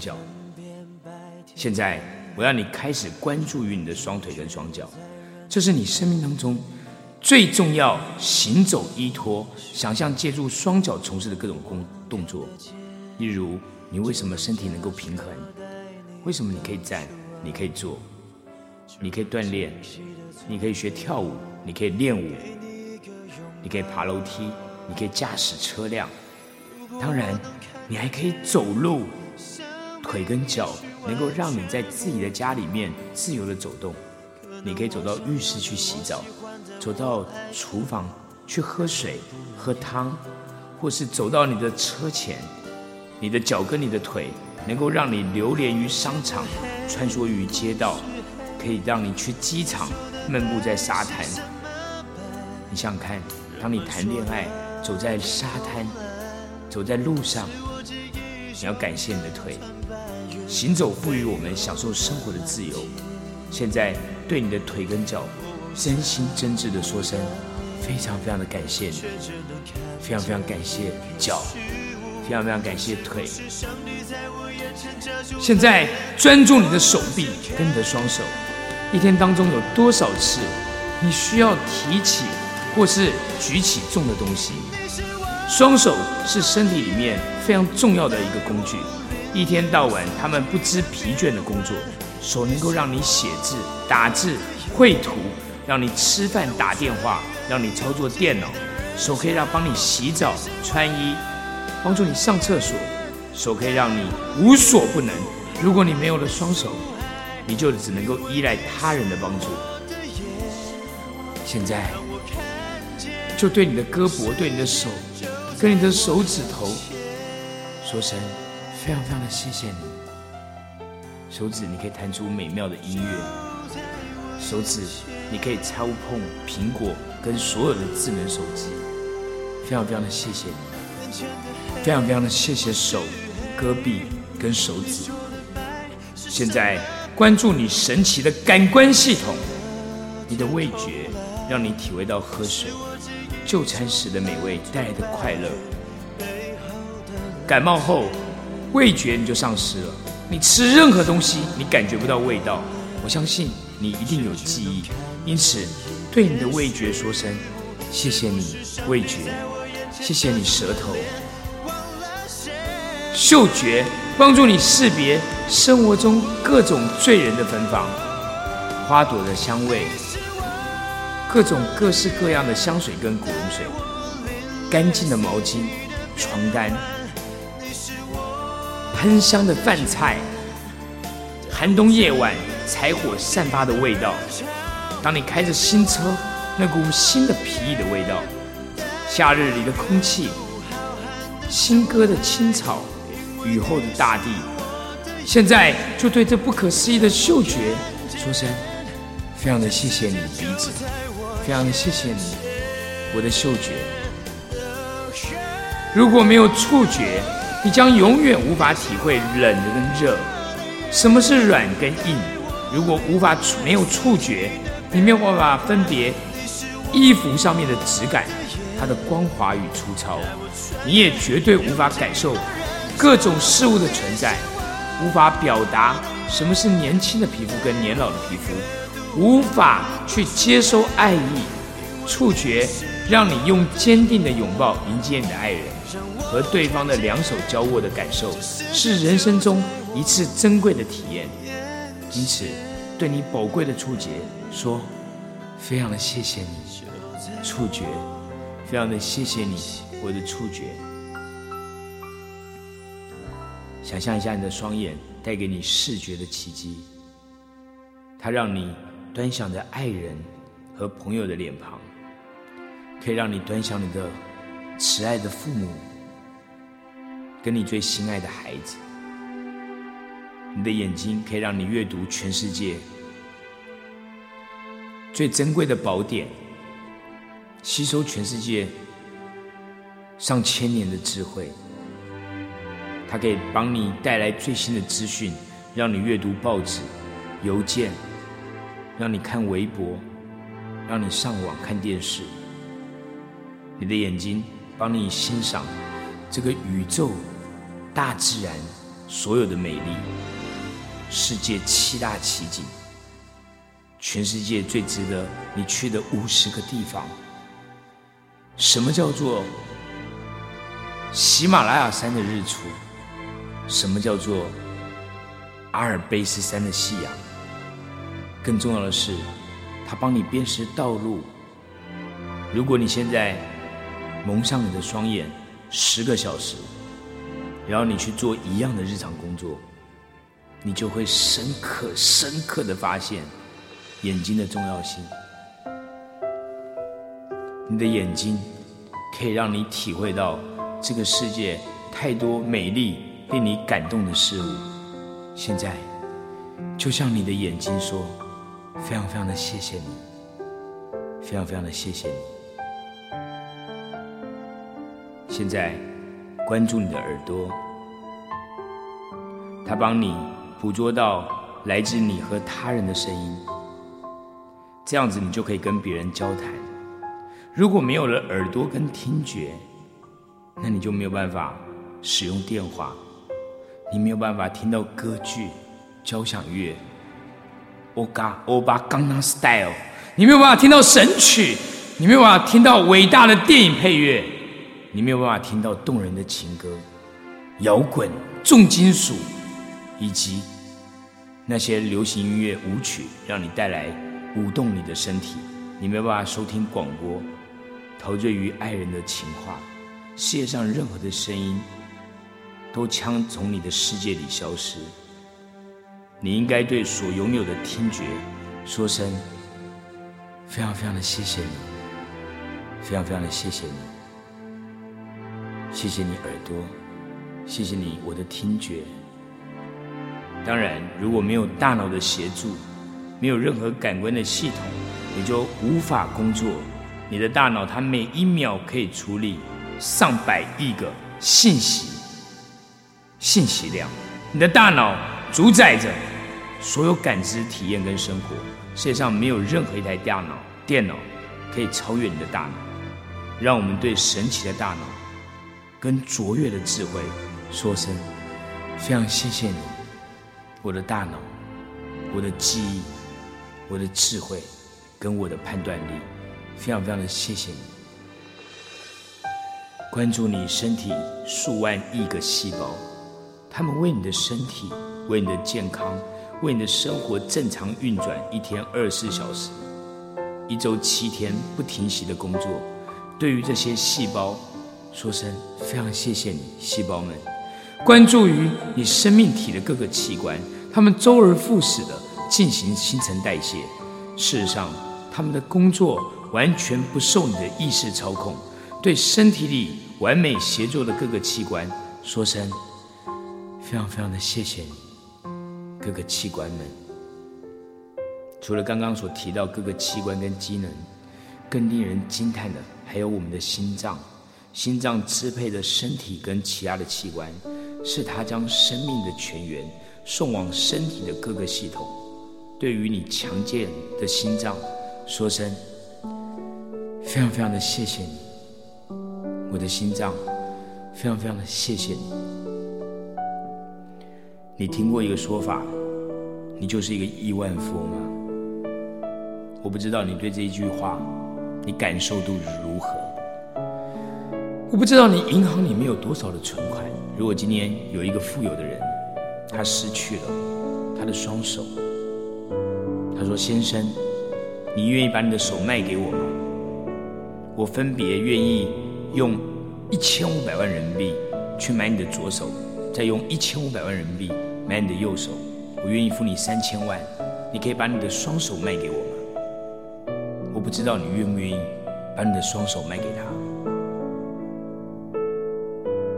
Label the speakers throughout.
Speaker 1: 脚。现在，我要你开始关注于你的双腿跟双脚，这是你生命当中最重要行走依托、想象借助双脚从事的各种工动作。例如，你为什么身体能够平衡？为什么你可以站？你可以坐？你可以锻炼？你可以学跳舞？你可以练舞？你可以爬楼梯？你可以驾驶车辆？当然，你还可以走路。腿跟脚能够让你在自己的家里面自由的走动，你可以走到浴室去洗澡，走到厨房去喝水、喝汤，或是走到你的车前，你的脚跟、你的腿能够让你流连于商场、穿梭于街道，可以让你去机场漫步在沙滩。你想想看，当你谈恋爱，走在沙滩，走在路上。你要感谢你的腿，行走赋予我们享受生活的自由。现在对你的腿跟脚，真心真挚的说声，非常非常的感谢你，非常非常感谢脚，非常非常感谢腿。现在专注你的手臂跟你的双手，一天当中有多少次，你需要提起或是举起重的东西？双手是身体里面非常重要的一个工具，一天到晚他们不知疲倦的工作。手能够让你写字、打字、绘图，让你吃饭、打电话，让你操作电脑。手可以让帮你洗澡、穿衣，帮助你上厕所。手可以让你无所不能。如果你没有了双手，你就只能够依赖他人的帮助。现在，就对你的胳膊、对你的手。跟你的手指头说声非常非常的谢谢你，手指你可以弹出美妙的音乐，手指你可以操控苹果跟所有的智能手机，非常非常的谢谢你，非常非常的谢谢手、胳臂跟手指。现在关注你神奇的感官系统，你的味觉让你体会到喝水。就餐时的美味带来的快乐，感冒后味觉你就丧失了。你吃任何东西，你感觉不到味道。我相信你一定有记忆，因此对你的味觉说声谢谢你味觉，谢谢你舌头。嗅觉帮助你识别生活中各种醉人的芬芳，花朵的香味。各种各式各样的香水跟古龙水，干净的毛巾、床单，喷香的饭菜，寒冬夜晚柴火散发的味道。当你开着新车，那股新的皮衣的味道，夏日里的空气，新割的青草，雨后的大地。现在就对这不可思议的嗅觉说声，非常的谢谢你鼻子。非常的谢谢你，我的嗅觉。如果没有触觉，你将永远无法体会冷跟热，什么是软跟硬。如果无法没有触觉，你没有办法分别衣服上面的质感，它的光滑与粗糙。你也绝对无法感受各种事物的存在，无法表达什么是年轻的皮肤跟年老的皮肤。无法去接收爱意，触觉让你用坚定的拥抱迎接你的爱人，和对方的两手交握的感受，是人生中一次珍贵的体验。因此，对你宝贵的触觉说，非常的谢谢你，触觉，非常的谢谢你，我的触觉。想象一下你的双眼带给你视觉的奇迹，它让你。端详着爱人和朋友的脸庞，可以让你端详你的慈爱的父母，跟你最心爱的孩子。你的眼睛可以让你阅读全世界最珍贵的宝典，吸收全世界上千年的智慧。它可以帮你带来最新的资讯，让你阅读报纸、邮件。让你看微博，让你上网看电视。你的眼睛帮你欣赏这个宇宙、大自然所有的美丽，世界七大奇景，全世界最值得你去的五十个地方。什么叫做喜马拉雅山的日出？什么叫做阿尔卑斯山的夕阳？更重要的是，它帮你辨识道路。如果你现在蒙上你的双眼十个小时，然后你去做一样的日常工作，你就会深刻、深刻的发现眼睛的重要性。你的眼睛可以让你体会到这个世界太多美丽、令你感动的事物。现在，就像你的眼睛说：“非常非常的谢谢你，非常非常的谢谢你。”现在，关注你的耳朵，它帮你捕捉到来自你和他人的声音，这样子你就可以跟别人交谈。如果没有了耳朵跟听觉，那你就没有办法使用电话，你没有办法听到歌剧、交响乐、欧嘎欧巴刚刚 style，你没有办法听到神曲，你没有办法听到伟大的电影配乐，你没有办法听到动人的情歌、摇滚、重金属，以及那些流行音乐舞曲，让你带来舞动你的身体，你没有办法收听广播。陶醉于爱人的情话，世界上任何的声音都将从你的世界里消失。你应该对所拥有的听觉说声非常非常的谢谢你，非常非常的谢谢你，谢谢你耳朵，谢谢你我的听觉。当然，如果没有大脑的协助，没有任何感官的系统，你就无法工作。你的大脑，它每一秒可以处理上百亿个信息，信息量。你的大脑主宰着所有感知、体验跟生活。世界上没有任何一台电脑、电脑可以超越你的大脑。让我们对神奇的大脑跟卓越的智慧说声非常谢谢你，我的大脑，我的记忆，我的智慧，跟我的判断力。非常非常的谢谢你，关注你身体数万亿个细胞，他们为你的身体、为你的健康、为你的生活正常运转，一天二十四小时，一周七天不停息的工作。对于这些细胞，说声非常谢谢你，细胞们。关注于你生命体的各个器官，他们周而复始的进行新陈代谢。事实上，他们的工作。完全不受你的意识操控，对身体里完美协作的各个器官说声非常非常的谢谢你，各个器官们。除了刚刚所提到各个器官跟机能，更令人惊叹的还有我们的心脏。心脏支配着身体跟其他的器官，是它将生命的泉源送往身体的各个系统。对于你强健的心脏，说声。非常非常的谢谢你，我的心脏，非常非常的谢谢你。你听过一个说法，你就是一个亿万富翁吗？我不知道你对这一句话，你感受度如何？我不知道你银行里面有多少的存款。如果今天有一个富有的人，他失去了他的双手，他说：“先生，你愿意把你的手卖给我吗？”我分别愿意用一千五百万人民币去买你的左手，再用一千五百万人民币买你的右手。我愿意付你三千万，你可以把你的双手卖给我吗？我不知道你愿不愿意把你的双手卖给他。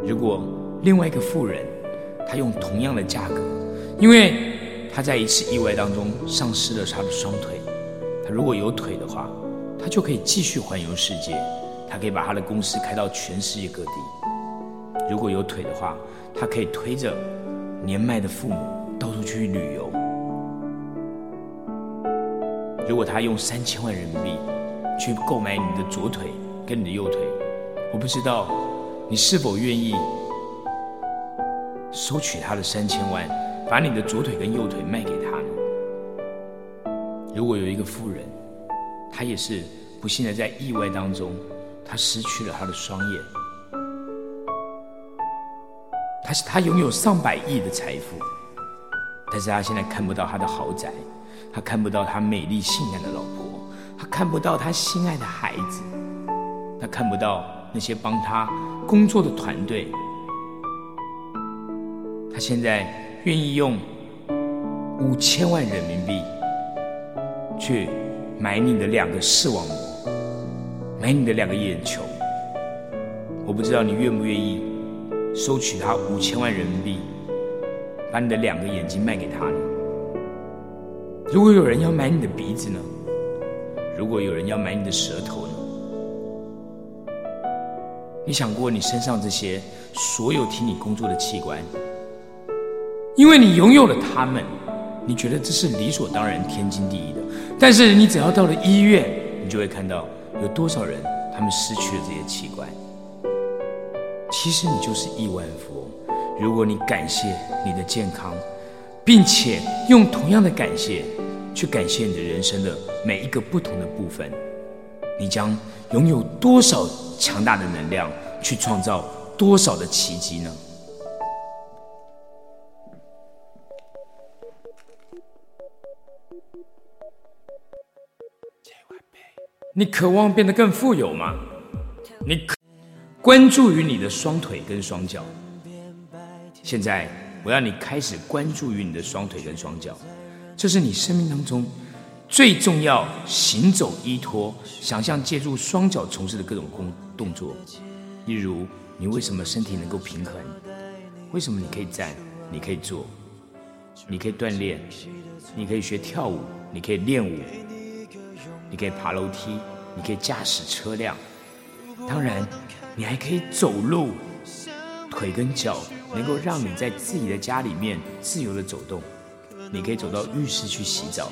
Speaker 1: 如果另外一个富人，他用同样的价格，因为他在一次意外当中丧失了他的双腿，他如果有腿的话。他就可以继续环游世界，他可以把他的公司开到全世界各地。如果有腿的话，他可以推着年迈的父母到处去旅游。如果他用三千万人民币去购买你的左腿跟你的右腿，我不知道你是否愿意收取他的三千万，把你的左腿跟右腿卖给他呢？如果有一个富人，他也是不幸的在意外当中，他失去了他的双眼，他是他拥有上百亿的财富，但是他现在看不到他的豪宅，他看不到他美丽性感的老婆，他看不到他心爱的孩子，他看不到那些帮他工作的团队。他现在愿意用五千万人民币去买你的两个视网膜，买你的两个眼球。我不知道你愿不愿意收取他五千万人民币，把你的两个眼睛卖给他呢？如果有人要买你的鼻子呢？如果有人要买你的舌头呢？你想过你身上这些所有替你工作的器官？因为你拥有了他们，你觉得这是理所当然、天经地义的。但是你只要到了医院，你就会看到有多少人他们失去了这些器官。其实你就是亿万富翁。如果你感谢你的健康，并且用同样的感谢去感谢你的人生的每一个不同的部分，你将拥有多少强大的能量去创造多少的奇迹呢？你渴望变得更富有吗？你关注于你的双腿跟双脚。现在我要你开始关注于你的双腿跟双脚，这是你生命当中最重要行走依托、想象借助双脚从事的各种工动作。例如，你为什么身体能够平衡？为什么你可以站？你可以坐？你可以锻炼？你可以学跳舞？你可以练舞？你可以爬楼梯，你可以驾驶车辆，当然，你还可以走路，腿跟脚能够让你在自己的家里面自由的走动。你可以走到浴室去洗澡，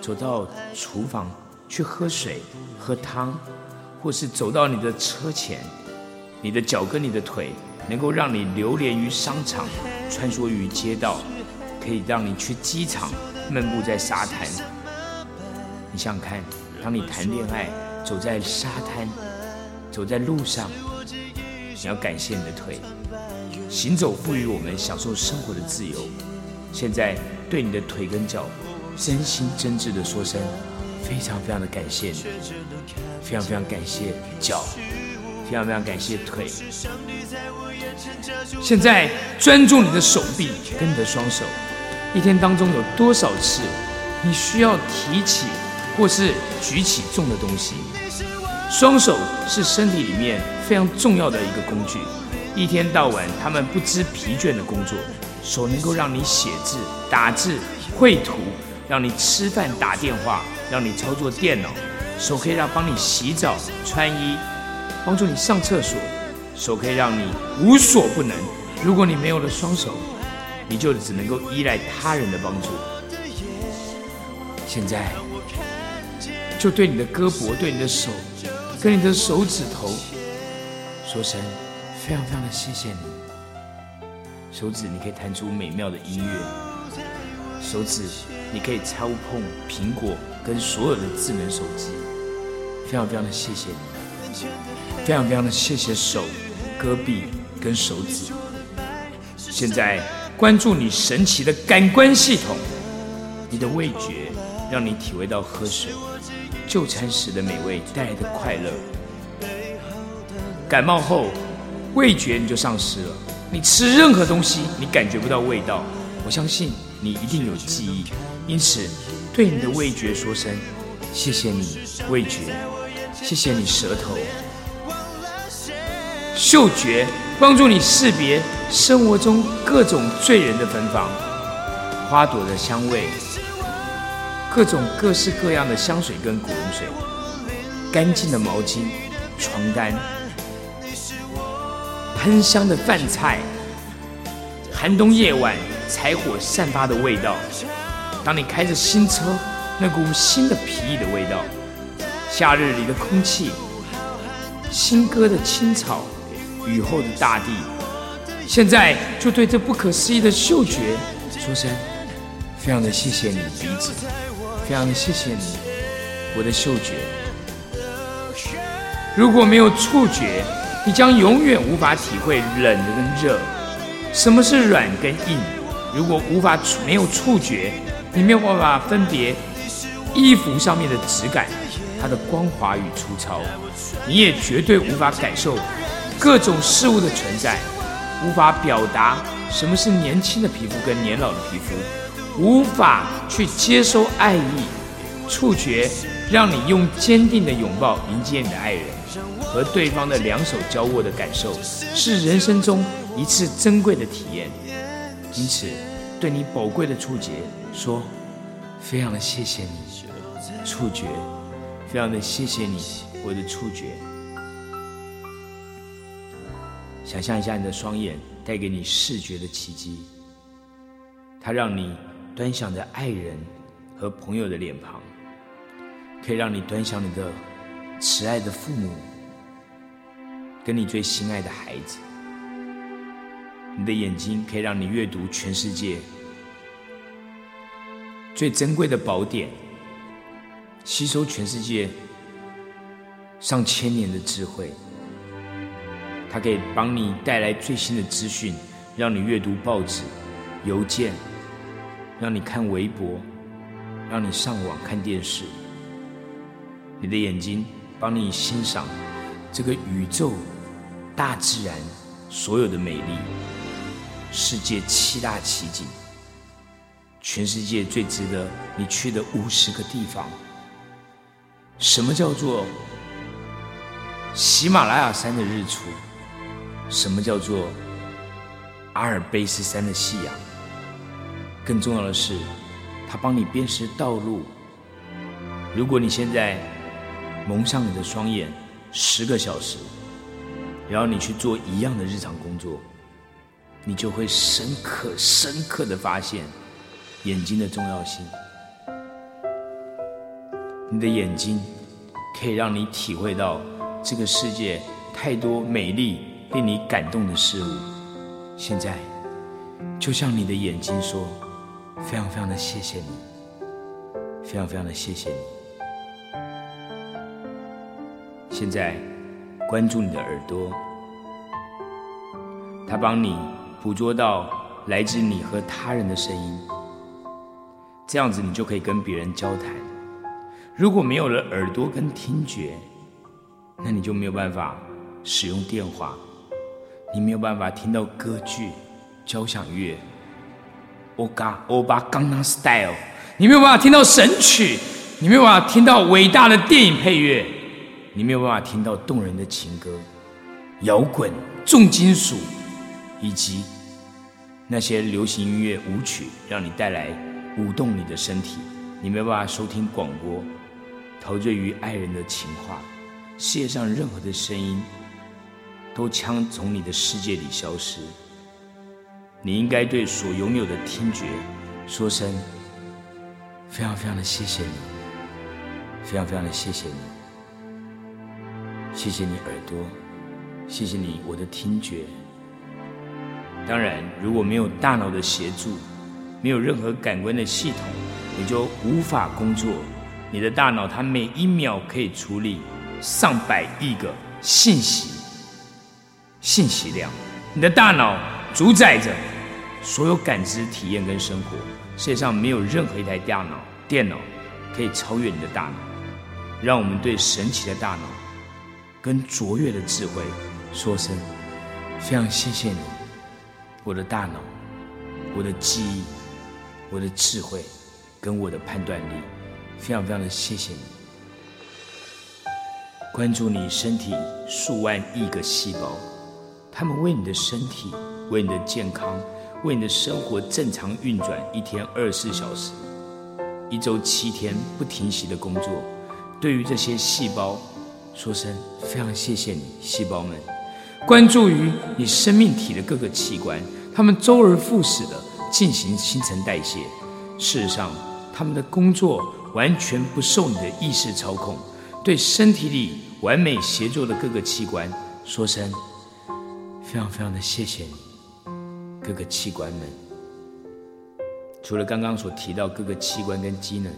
Speaker 1: 走到厨房去喝水、喝汤，或是走到你的车前，你的脚跟、你的腿能够让你流连于商场，穿梭于街道，可以让你去机场，漫步在沙滩。你想想看。当你谈恋爱，走在沙滩，走在路上，你要感谢你的腿，行走赋予我们享受生活的自由。现在对你的腿跟脚，真心真挚的说声，非常非常的感谢你，非常非常感谢脚，非常非常感谢腿。现在专注你的手臂跟你的双手，一天当中有多少次，你需要提起？或是举起重的东西，双手是身体里面非常重要的一个工具。一天到晚，他们不知疲倦的工作。手能够让你写字、打字、绘图，让你吃饭、打电话，让你操作电脑。手可以让帮你洗澡、穿衣，帮助你上厕所。手可以让你无所不能。如果你没有了双手，你就只能够依赖他人的帮助。现在。就对你的胳膊、对你的手、跟你的手指头说声非常非常的谢谢你。手指你可以弹出美妙的音乐，手指你可以操控苹果跟所有的智能手机，非常非常的谢谢你，非常非常的谢谢手、胳臂跟手指。现在关注你神奇的感官系统，你的味觉让你体会到喝水。就餐时的美味带来的快乐，感冒后味觉你就丧失了。你吃任何东西，你感觉不到味道。我相信你一定有记忆，因此对你的味觉说声谢谢你味觉，谢谢你舌头。嗅觉帮助你识别生活中各种醉人的芬芳，花朵的香味。各种各式各样的香水跟古龙水，干净的毛巾、床单，喷香的饭菜，寒冬夜晚柴火散发的味道。当你开着新车，那股新的皮衣的味道，夏日里的空气，新割的青草，雨后的大地，现在就对这不可思议的嗅觉说声非常的谢谢你鼻子，非常的谢谢你我的嗅觉。如果没有触觉，你将永远无法体会冷跟热，什么是软跟硬。如果无法没有触觉，你没有办法分别衣服上面的质感，它的光滑与粗糙，你也绝对无法感受各种事物的存在，无法表达什么是年轻的皮肤跟年老的皮肤，无法去接收爱意。触觉让你用坚定的拥抱迎接你的爱人，和对方的两手交握的感受，是人生中一次珍贵的体验。因此，对你宝贵的触觉说，非常的谢谢你，触觉，非常的谢谢你，我的触觉。想象一下，你的双眼带给你视觉的奇迹，它让你端详着爱人和朋友的脸庞，可以让你端详你的慈爱的父母，跟你最心爱的孩子。你的眼睛可以让你阅读全世界最珍贵的宝典，吸收全世界上千年的智慧。它可以帮你带来最新的资讯，让你阅读报纸、邮件，让你看微博，让你上网看电视。你的眼睛帮你欣赏这个宇宙、大自然所有的美丽。世界七大奇景，全世界最值得你去的五十个地方。什么叫做喜马拉雅山的日出？什么叫做阿尔卑斯山的夕阳？更重要的是，它帮你辨识道路。如果你现在蒙上你的双眼十个小时，然后你去做一样的日常工作。你就会深刻、深刻的发现眼睛的重要性。你的眼睛可以让你体会到这个世界太多美丽、令你感动的事物。现在，就像你的眼睛说：“非常非常的谢谢你，非常非常的谢谢你。”现在，关注你的耳朵，它帮你。捕捉到来自你和他人的声音，这样子你就可以跟别人交谈。如果没有了耳朵跟听觉，那你就没有办法使用电话，你没有办法听到歌剧、交响乐、欧嘎欧巴刚刚 style，你没有办法听到神曲，你没有办法听到伟大的电影配乐，你没有办法听到动人的情歌、摇滚、重金属。以及那些流行音乐舞曲，让你带来舞动你的身体，你没办法收听广播，陶醉于爱人的情话。世界上任何的声音都将从你的世界里消失。你应该对所拥有的听觉说声非常非常的谢谢你，非常非常的谢谢你，谢谢你耳朵，谢谢你我的听觉。当然，如果没有大脑的协助，没有任何感官的系统，你就无法工作。你的大脑它每一秒可以处理上百亿个信息，信息量。你的大脑主宰着所有感知、体验跟生活。世界上没有任何一台大脑、电脑可以超越你的大脑。让我们对神奇的大脑跟卓越的智慧说声非常谢谢你。我的大脑，我的记忆，我的智慧，跟我的判断力，非常非常的谢谢你。关注你身体数万亿个细胞，他们为你的身体，为你的健康，为你的生活正常运转，一天二十四小时，一周七天不停息的工作。对于这些细胞，说声非常谢谢你，细胞们。关注于你生命体的各个器官，他们周而复始的进行新陈代谢。事实上，他们的工作完全不受你的意识操控。对身体里完美协作的各个器官说声非常非常的谢谢你，各个器官们。除了刚刚所提到各个器官跟机能，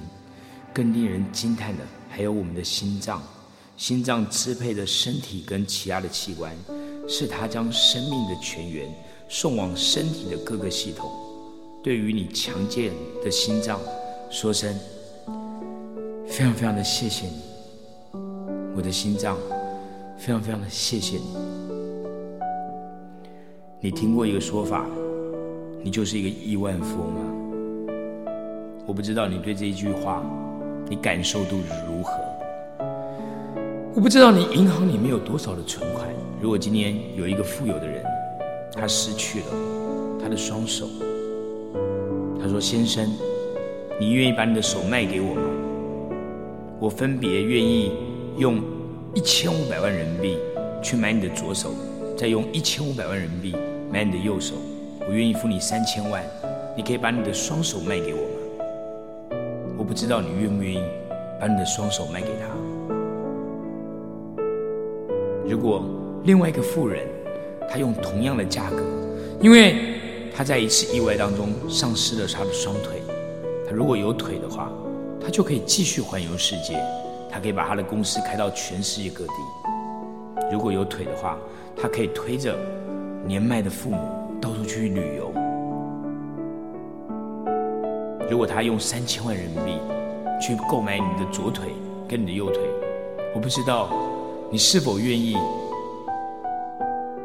Speaker 1: 更令人惊叹的还有我们的心脏。心脏支配的身体跟其他的器官，是它将生命的泉源送往身体的各个系统。对于你强健的心脏，说声非常非常的谢谢你，我的心脏，非常非常的谢谢你。你听过一个说法，你就是一个亿万富翁吗？我不知道你对这一句话，你感受度如何？我不知道你银行里面有多少的存款。如果今天有一个富有的人，他失去了他的双手，他说：“先生，你愿意把你的手卖给我吗？我分别愿意用一千五百万人民币去买你的左手，再用一千五百万人民币买你的右手。我愿意付你三千万，你可以把你的双手卖给我吗。”我不知道你愿不愿意把你的双手卖给他。如果另外一个富人，他用同样的价格，因为他在一次意外当中丧失了他的双腿，他如果有腿的话，他就可以继续环游世界，他可以把他的公司开到全世界各地。如果有腿的话，他可以推着年迈的父母到处去旅游。如果他用三千万人民币去购买你的左腿跟你的右腿，我不知道你是否愿意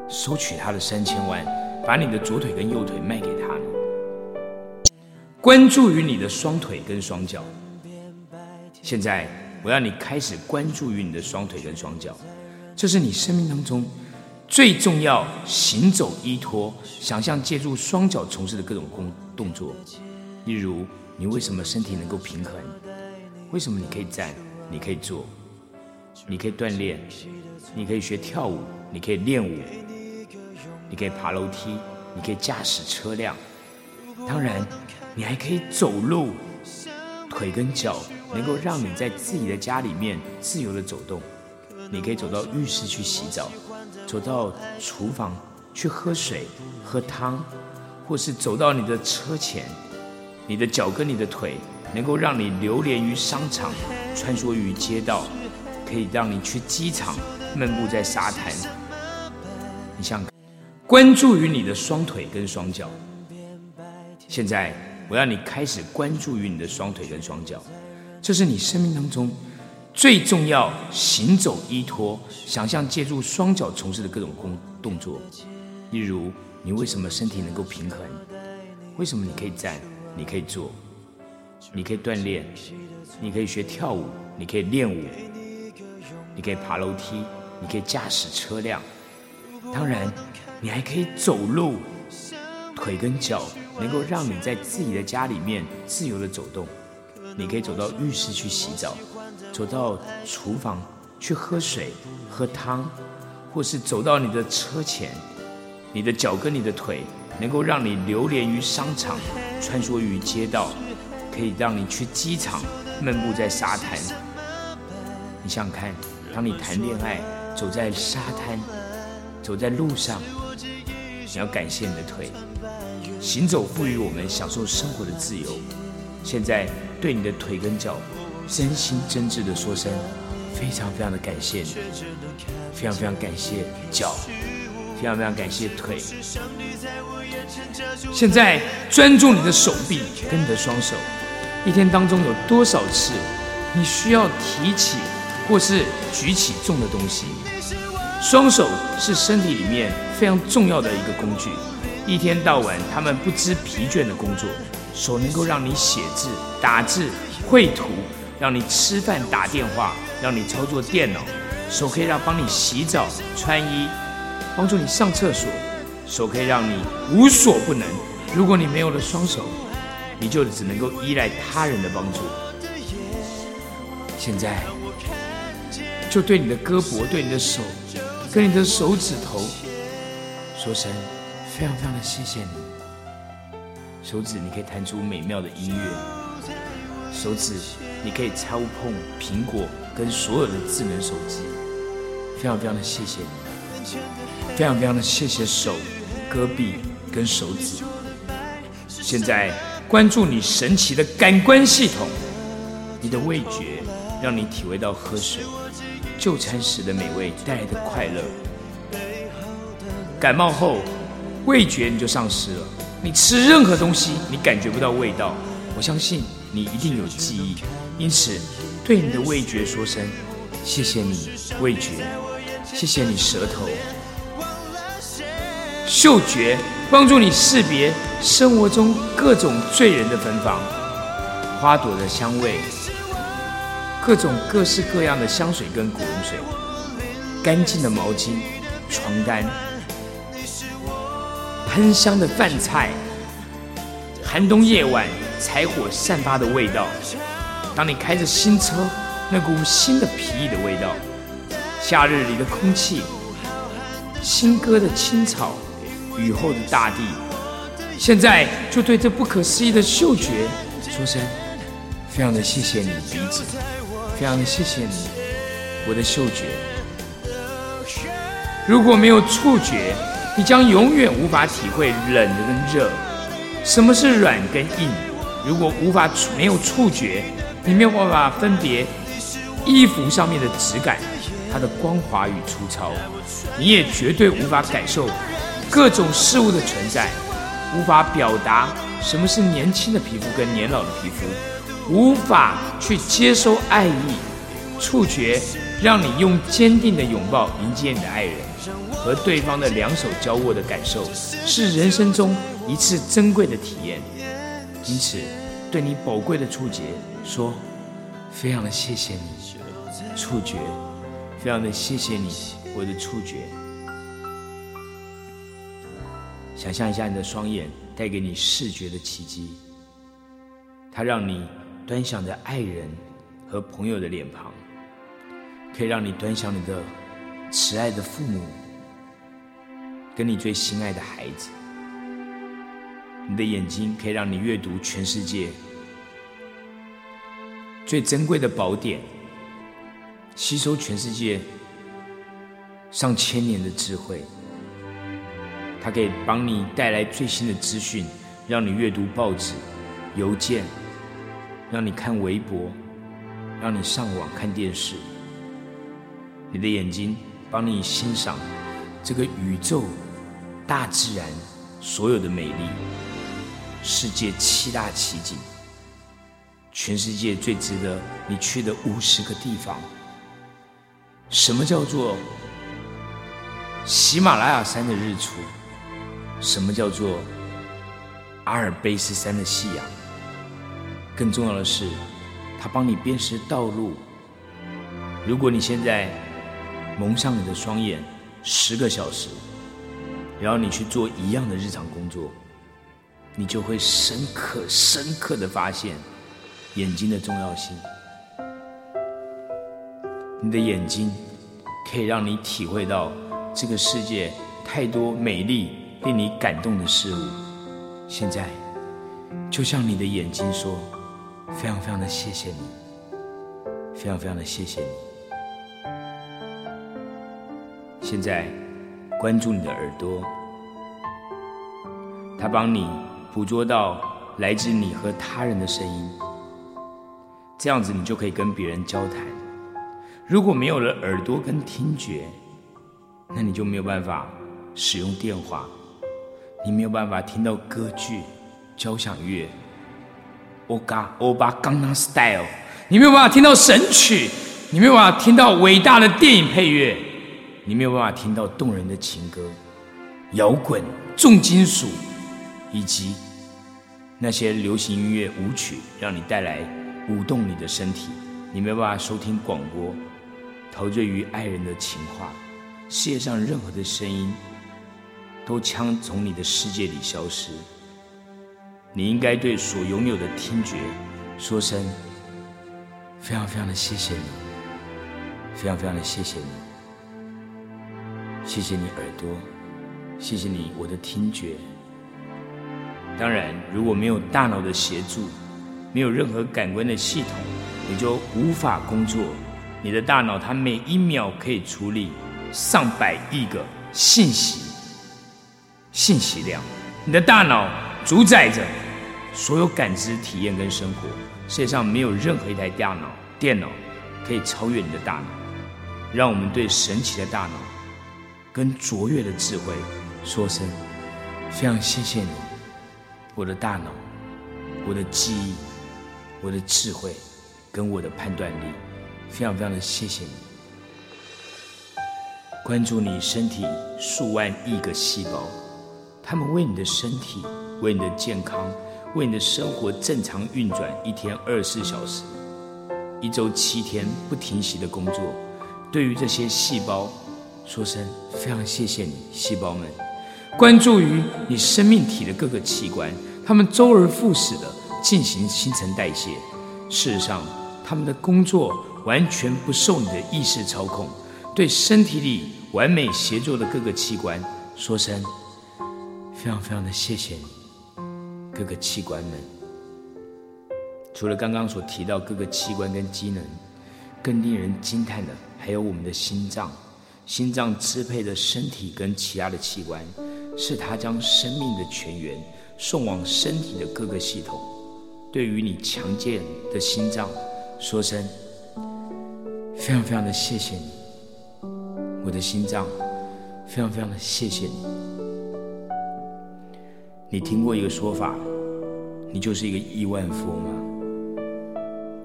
Speaker 1: 收取他的三千万，把你的左腿跟右腿卖给他呢？关注于你的双腿跟双脚。现在我要你开始关注于你的双腿跟双脚，这是你生命当中最重要行走依托、想象借助双脚从事的各种工动作。例如，你为什么身体能够平衡？为什么你可以站？你可以坐？你可以锻炼？你可以学跳舞？你可以练舞？你可以爬楼梯？你可以驾驶车辆？当然，你还可以走路，腿跟脚能够让你在自己的家里面自由的走动。你可以走到浴室去洗澡，走到厨房去喝水、喝汤，或是走到你的车前。你的脚跟你的腿，能够让你流连于商场，穿梭于街道，可以让你去机场，漫步在沙滩。你想关注于你的双腿跟双脚。现在我要你开始关注于你的双腿跟双脚，这是你生命当中最重要行走依托、想象借助双脚从事的各种工动作。例如，你为什么身体能够平衡？为什么你可以站？你可以坐，你可以锻炼，你可以学跳舞，你可以练舞，你可以爬楼梯，你可以驾驶车辆。当然，你还可以走路，腿跟脚能够让你在自己的家里面自由的走动。你可以走到浴室去洗澡，走到厨房去喝水、喝汤，或是走到你的车前，你的脚跟你的腿。能够让你流连于商场，穿梭于街道，可以让你去机场，漫步在沙滩。你想想看，当你谈恋爱，走在沙滩，走在路上，你要感谢你的腿，行走赋予我们享受生活的自由。现在对你的腿跟脚，真心真挚的说声，非常非常的感谢你，非常非常感谢脚。非常非常感谢腿。现在专注你的手臂跟你的双手，一天当中有多少次你需要提起或是举起重的东西？双手是身体里面非常重要的一个工具，一天到晚他们不知疲倦的工作。手能够让你写字、打字、绘图，让你吃饭、打电话，让你操作电脑。手可以让帮你洗澡、穿衣。帮助你上厕所，手可以让你无所不能。如果你没有了双手，你就只能够依赖他人的帮助。现在，就对你的胳膊、对你的手、跟你的手指头说声非常非常的谢谢你。手指你可以弹出美妙的音乐，手指你可以操控苹果跟所有的智能手机。非常非常的谢谢你。非常非常的谢谢手、胳臂跟手指。现在关注你神奇的感官系统，你的味觉让你体会到喝水、就餐时的美味带来的快乐。感冒后，味觉你就丧失了，你吃任何东西你感觉不到味道。我相信你一定有记忆，因此对你的味觉说声谢谢你，味觉，谢谢你舌头。嗅觉帮助你识别生活中各种醉人的芬芳，花朵的香味，各种各式各样的香水跟古龙水，干净的毛巾、床单，喷香的饭菜，寒冬夜晚柴火散发的味道，当你开着新车，那股新的皮衣的味道，夏日里的空气，新割的青草。雨后的大地，现在就对这不可思议的嗅觉说声非常的谢谢你鼻子，非常谢谢你我的嗅觉。如果没有触觉，你将永远无法体会冷跟热，什么是软跟硬。如果无法没有触觉，你没有办法分别衣服上面的质感，它的光滑与粗糙，你也绝对无法感受。各种事物的存在，无法表达什么是年轻的皮肤跟年老的皮肤，无法去接收爱意。触觉让你用坚定的拥抱迎接你的爱人，和对方的两手交握的感受，是人生中一次珍贵的体验。因此，对你宝贵的触觉说，非常的谢谢你，触觉，非常的谢谢你，我的触觉。想象一下，你的双眼带给你视觉的奇迹，它让你端详着爱人和朋友的脸庞，可以让你端详你的慈爱的父母，跟你最心爱的孩子。你的眼睛可以让你阅读全世界最珍贵的宝典，吸收全世界上千年的智慧。它可以帮你带来最新的资讯，让你阅读报纸、邮件，让你看微博，让你上网看电视。你的眼睛帮你欣赏这个宇宙、大自然所有的美丽，世界七大奇景，全世界最值得你去的五十个地方。什么叫做喜马拉雅山的日出？什么叫做阿尔卑斯山的夕阳？更重要的是，它帮你辨识道路。如果你现在蒙上你的双眼十个小时，然后你去做一样的日常工作，你就会深刻、深刻的发现眼睛的重要性。你的眼睛可以让你体会到这个世界太多美丽。令你感动的事物，现在就像你的眼睛说：“非常非常的谢谢你，非常非常的谢谢你。”现在关注你的耳朵，它帮你捕捉到来自你和他人的声音，这样子你就可以跟别人交谈。如果没有了耳朵跟听觉，那你就没有办法使用电话。你没有办法听到歌剧、交响乐、欧嘎欧巴刚刚 style，你没有办法听到神曲，你没有办法听到伟大的电影配乐，你没有办法听到动人的情歌、摇滚、重金属，以及那些流行音乐舞曲，让你带来舞动你的身体。你没有办法收听广播，陶醉于爱人的情话，世界上任何的声音。都将从你的世界里消失。你应该对所拥有的听觉说声非常非常的谢谢你，非常非常的谢谢你，谢谢你耳朵，谢谢你我的听觉。当然，如果没有大脑的协助，没有任何感官的系统，你就无法工作。你的大脑它每一秒可以处理上百亿个信息。信息量，你的大脑主宰着所有感知、体验跟生活。世界上没有任何一台大脑、电脑可以超越你的大脑。让我们对神奇的大脑跟卓越的智慧说声非常谢谢你，我的大脑、我的记忆、我的智慧跟我的判断力，非常非常的谢谢你。关注你身体数万亿个细胞，他们为你的身体、为你的健康、为你的生活正常运转，一天二十四小时，一周七天不停息的工作。对于这些细胞，说声非常谢谢你，细胞们。关注于你生命体的各个器官，他们周而复始的进行新陈代谢。事实上，他们的工作完全不受你的意识操控。对身体里完美协作的各个器官，说声非常非常的谢谢你，各个器官们。除了刚刚所提到各个器官跟机能，更令人惊叹的。还有我们的心脏，心脏支配着身体跟其他的器官，是它将生命的泉源送往身体的各个系统。对于你强健的心脏，说声非常非常的谢谢你，我的心脏，非常非常的谢谢你。你听过一个说法，你就是一个亿万富翁吗？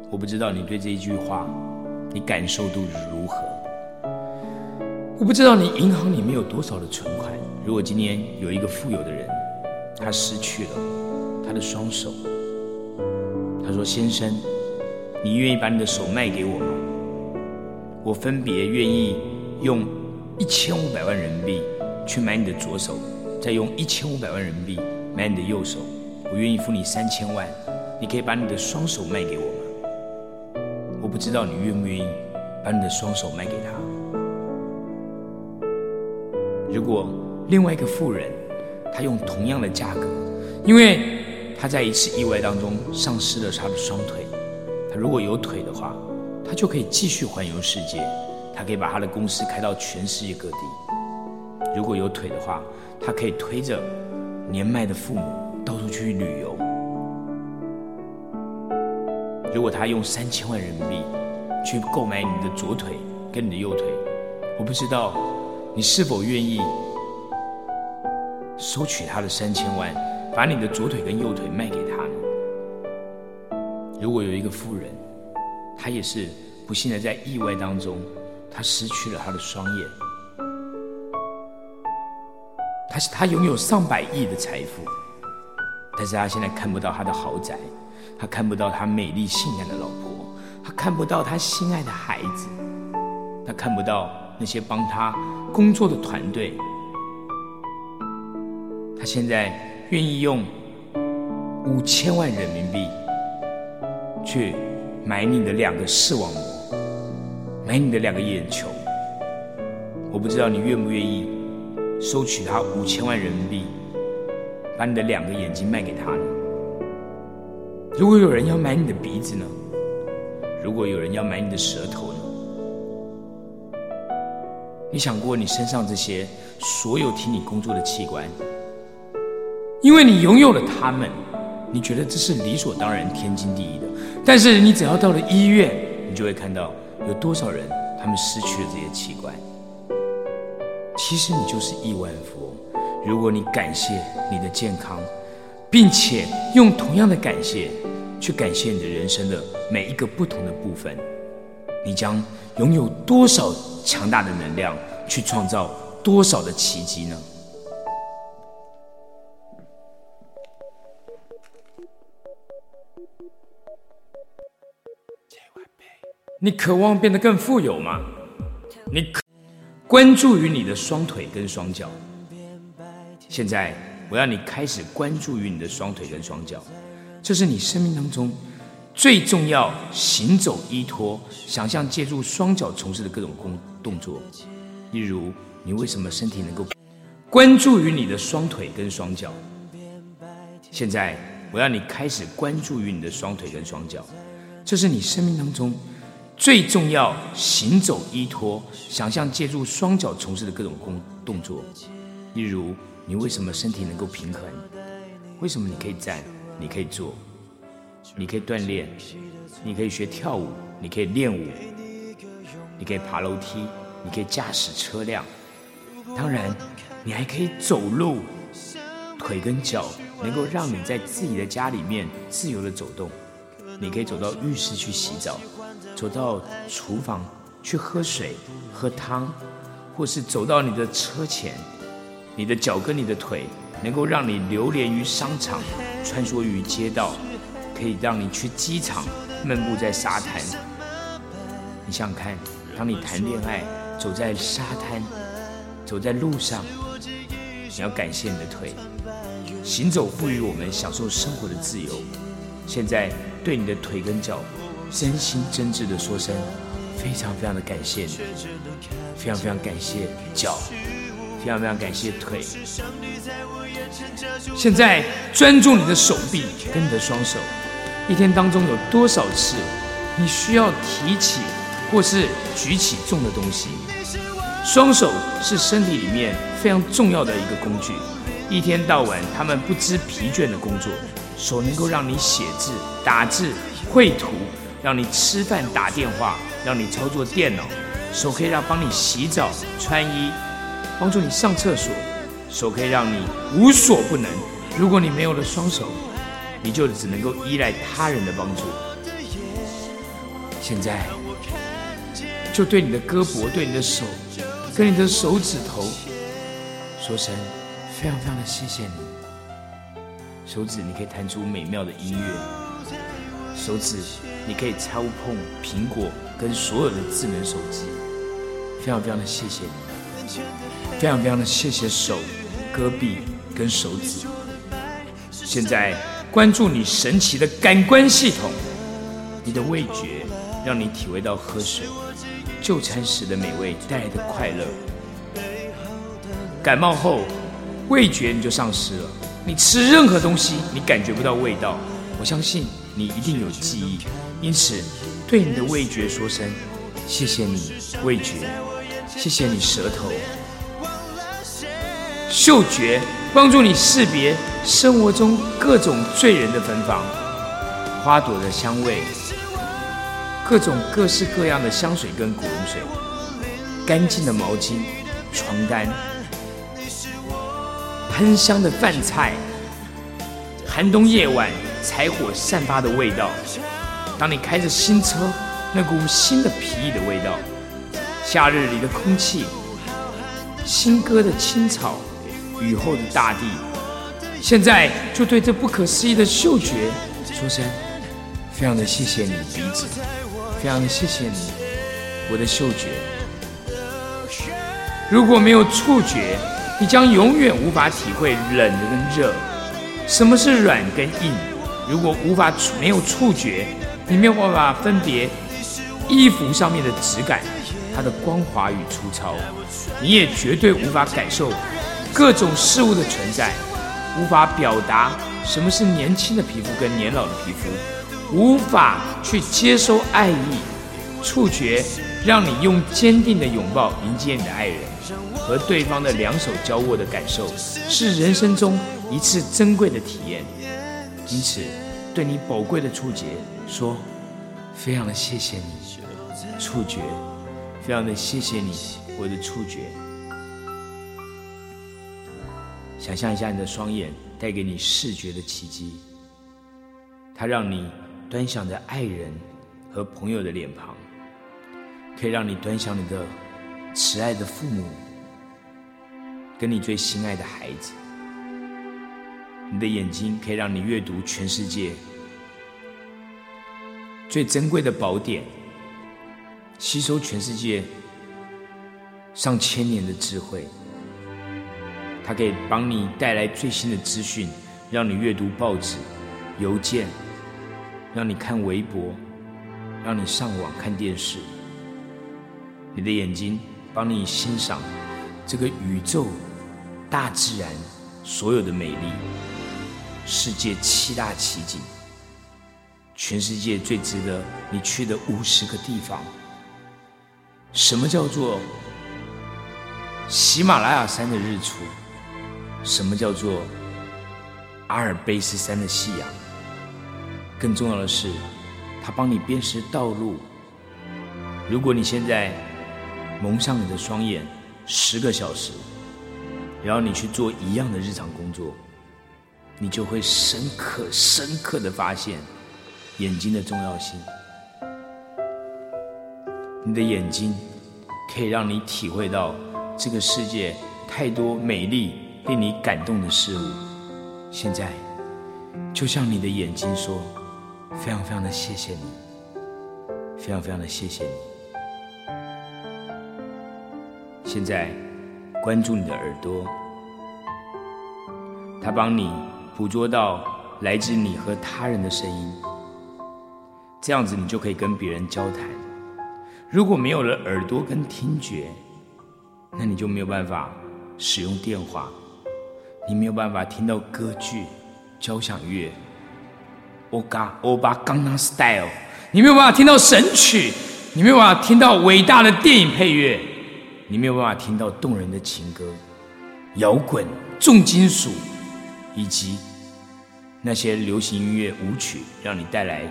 Speaker 1: 我不知道你对这一句话。你感受度如何？我不知道你银行里面有多少的存款。如果今天有一个富有的人，他失去了他的双手，他说：“先生，你愿意把你的手卖给我吗？我分别愿意用一千五百万人民币去买你的左手，再用一千五百万人民币买你的右手。我愿意付你三千万，你可以把你的双手卖给我吗？”我不知道你愿不愿意把你的双手卖给他？如果另外一个富人，他用同样的价格，因为他在一次意外当中丧失了他的双腿，他如果有腿的话，他就可以继续环游世界，他可以把他的公司开到全世界各地。如果有腿的话，他可以推着年迈的父母到处去旅游。如果他用三千万人民币去购买你的左腿跟你的右腿，我不知道你是否愿意收取他的三千万，把你的左腿跟右腿卖给他呢？如果有一个富人，他也是不幸的在意外当中，他失去了他的双眼，他拥有上百亿的财富，但是他现在看不到他的豪宅。他看不到他美丽性感的老婆，他看不到他心爱的孩子，他看不到那些帮他工作的团队。他现在愿意用五千万人民币去买你的两个视网膜，买你的两个眼球。我不知道你愿不愿意收取他五千万人民币，把你的两个眼睛卖给他呢？如果有人要买你的鼻子呢？如果有人要买你的舌头呢？你想过你身上这些所有替你工作的器官，因为你拥有了它们，你觉得这是理所当然、天经地义的。但是你只要到了医院，你就会看到有多少人他们失去了这些器官。其实你就是亿万富翁。如果你感谢你的健康。并且用同样的感谢去感谢你的人生的每一个不同的部分，你将拥有多少强大的能量去创造多少的奇迹呢？你渴望变得更富有吗？你关注于你的双腿跟双脚，现在。我要你开始关注于你的双腿跟双脚，这是你生命当中最重要行走依托、想象借助双脚从事的各种工动作。例如，你为什么身体能够关注于你的双腿跟双脚？现在，我要你开始关注于你的双腿跟双脚，这是你生命当中最重要行走依托、想象借助双脚从事的各种工动作。例如。你为什么身体能够平衡？为什么你可以站？你可以坐？你可以锻炼？你可以学跳舞？你可以练舞？你可以爬楼梯？你可以驾驶车辆？当然，你还可以走路，腿跟脚能够让你在自己的家里面自由的走动。你可以走到浴室去洗澡，走到厨房去喝水、喝汤，或是走到你的车前。你的脚跟你的腿能够让你流连于商场，穿梭于街道，可以让你去机场，漫步在沙滩。你想想看，当你谈恋爱，走在沙滩，走在路上，你要感谢你的腿，行走赋予我们享受生活的自由。现在对你的腿跟脚，真心真挚的说声，非常非常的感谢你，非常非常感谢脚。非常非常感谢腿。现在专注你的手臂跟你的双手，一天当中有多少次你需要提起或是举起重的东西？双手是身体里面非常重要的一个工具，一天到晚他们不知疲倦的工作。手能够让你写字、打字、绘图，让你吃饭、打电话，让你操作电脑。手可以让帮你洗澡、穿衣。帮助你上厕所，手可以让你无所不能。如果你没有了双手，你就只能够依赖他人的帮助。现在，就对你的胳膊、对你的手、跟你的手指头说声非常非常的谢谢你。手指你可以弹出美妙的音乐，手指你可以操控苹果跟所有的智能手机。非常非常的谢谢你。非常非常的谢谢手、胳臂跟手指。现在关注你神奇的感官系统，你的味觉让你体会到喝水、就餐时的美味带来的快乐。感冒后，味觉你就丧失了，你吃任何东西你感觉不到味道。我相信你一定有记忆，因此对你的味觉说声谢谢你味觉，谢谢你舌头。嗅觉帮助你识别生活中各种醉人的芬芳，花朵的香味，各种各式各样的香水跟古龙水，干净的毛巾、床单，喷香的饭菜，寒冬夜晚柴火散发的味道。当你开着新车，那股新的皮衣的味道，夏日里的空气，新割的青草。雨后的大地，现在就对这不可思议的嗅觉说声非常的谢谢你鼻子，非常的谢谢你我的嗅觉。如果没有触觉，你将永远无法体会冷跟热，什么是软跟硬。如果无法没有触觉，你没有办法分别衣服上面的质感，它的光滑与粗糙，你也绝对无法感受。各种事物的存在，无法表达什么是年轻的皮肤跟年老的皮肤，无法去接收爱意。触觉让你用坚定的拥抱迎接你的爱人，和对方的两手交握的感受，是人生中一次珍贵的体验。因此，对你宝贵的触觉说，非常的谢谢你，触觉，非常的谢谢你，我的触觉。想象一下，你的双眼带给你视觉的奇迹，它让你端详着爱人和朋友的脸庞，可以让你端详你的慈爱的父母，跟你最心爱的孩子。你的眼睛可以让你阅读全世界最珍贵的宝典，吸收全世界上千年的智慧。它可以帮你带来最新的资讯，让你阅读报纸、邮件，让你看微博，让你上网看电视。你的眼睛帮你欣赏这个宇宙、大自然所有的美丽，世界七大奇景，全世界最值得你去的五十个地方。什么叫做喜马拉雅山的日出？什么叫做阿尔卑斯山的夕阳。更重要的是，它帮你辨识道路。如果你现在蒙上你的双眼十个小时，然后你去做一样的日常工作，你就会深刻、深刻的发现眼睛的重要性。你的眼睛可以让你体会到这个世界太多美丽、令你感动的事物。现在，就像你的眼睛说：“非常非常的谢谢你，非常非常的谢谢你。”现在，关注你的耳朵，它帮你捕捉到来自你和他人的声音，这样子你就可以跟别人交谈。如果没有了耳朵跟听觉，那你就没有办法使用电话，你没有办法听到歌剧、交响乐、欧嘎欧巴刚刚 style，你没有办法听到神曲，你没有办法听到伟大的电影配乐，你没有办法听到动人的情歌、摇滚、重金属，以及那些流行音乐舞曲，让你带来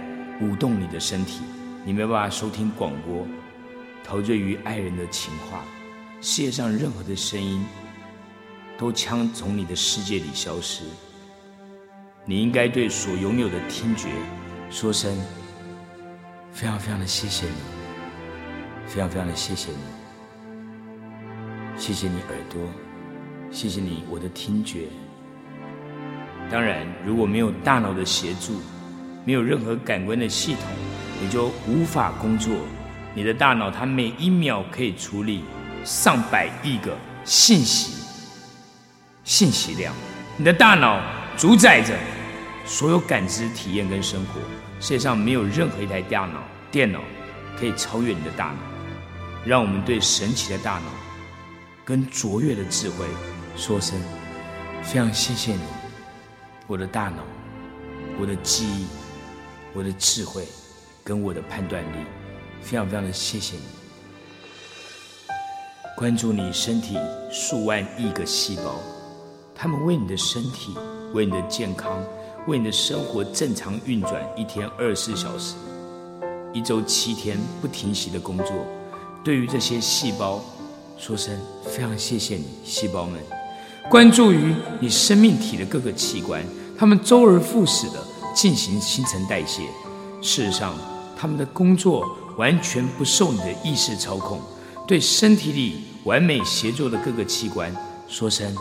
Speaker 1: 舞动你的身体，你没有办法收听广播。陶醉于爱人的情话，世界上任何的声音都将从你的世界里消失。你应该对所拥有的听觉说声非常非常的谢谢你，非常非常的谢谢你，谢谢你耳朵，谢谢你我的听觉。当然，如果没有大脑的协助，没有任何感官的系统，你就无法工作。你的大脑，它每一秒可以处理上百亿个信息，信息量。你的大脑主宰着所有感知、体验跟生活。世界上没有任何一台大脑、电脑可以超越你的大脑。让我们对神奇的大脑跟卓越的智慧说声非常谢谢你，我的大脑，我的记忆，我的智慧，跟我的判断力。非常非常的谢谢你，关注你身体数万亿个细胞，他们为你的身体、为你的健康、为你的生活正常运转，一天二十四小时，一周七天不停息的工作。对于这些细胞，说声非常谢谢你，细胞们。关注于你生命体的各个器官，他们周而复始的进行新陈代谢。事实上，他们的工作。完全不受你的意识操控，对身体里完美协作的各个器官说声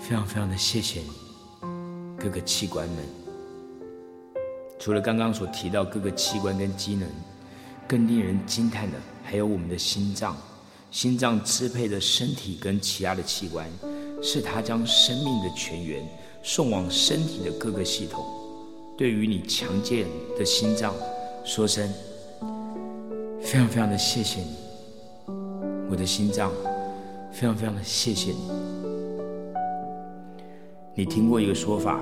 Speaker 1: 非常非常的谢谢你，各个器官们。除了刚刚所提到各个器官跟机能，更令人惊叹的还有我们的心脏。心脏支配着身体跟其他的器官，是它将生命的泉源送往身体的各个系统。对于你强健的心脏，说声。非常非常的谢谢你，我的心脏，非常非常的谢谢你。你听过一个说法，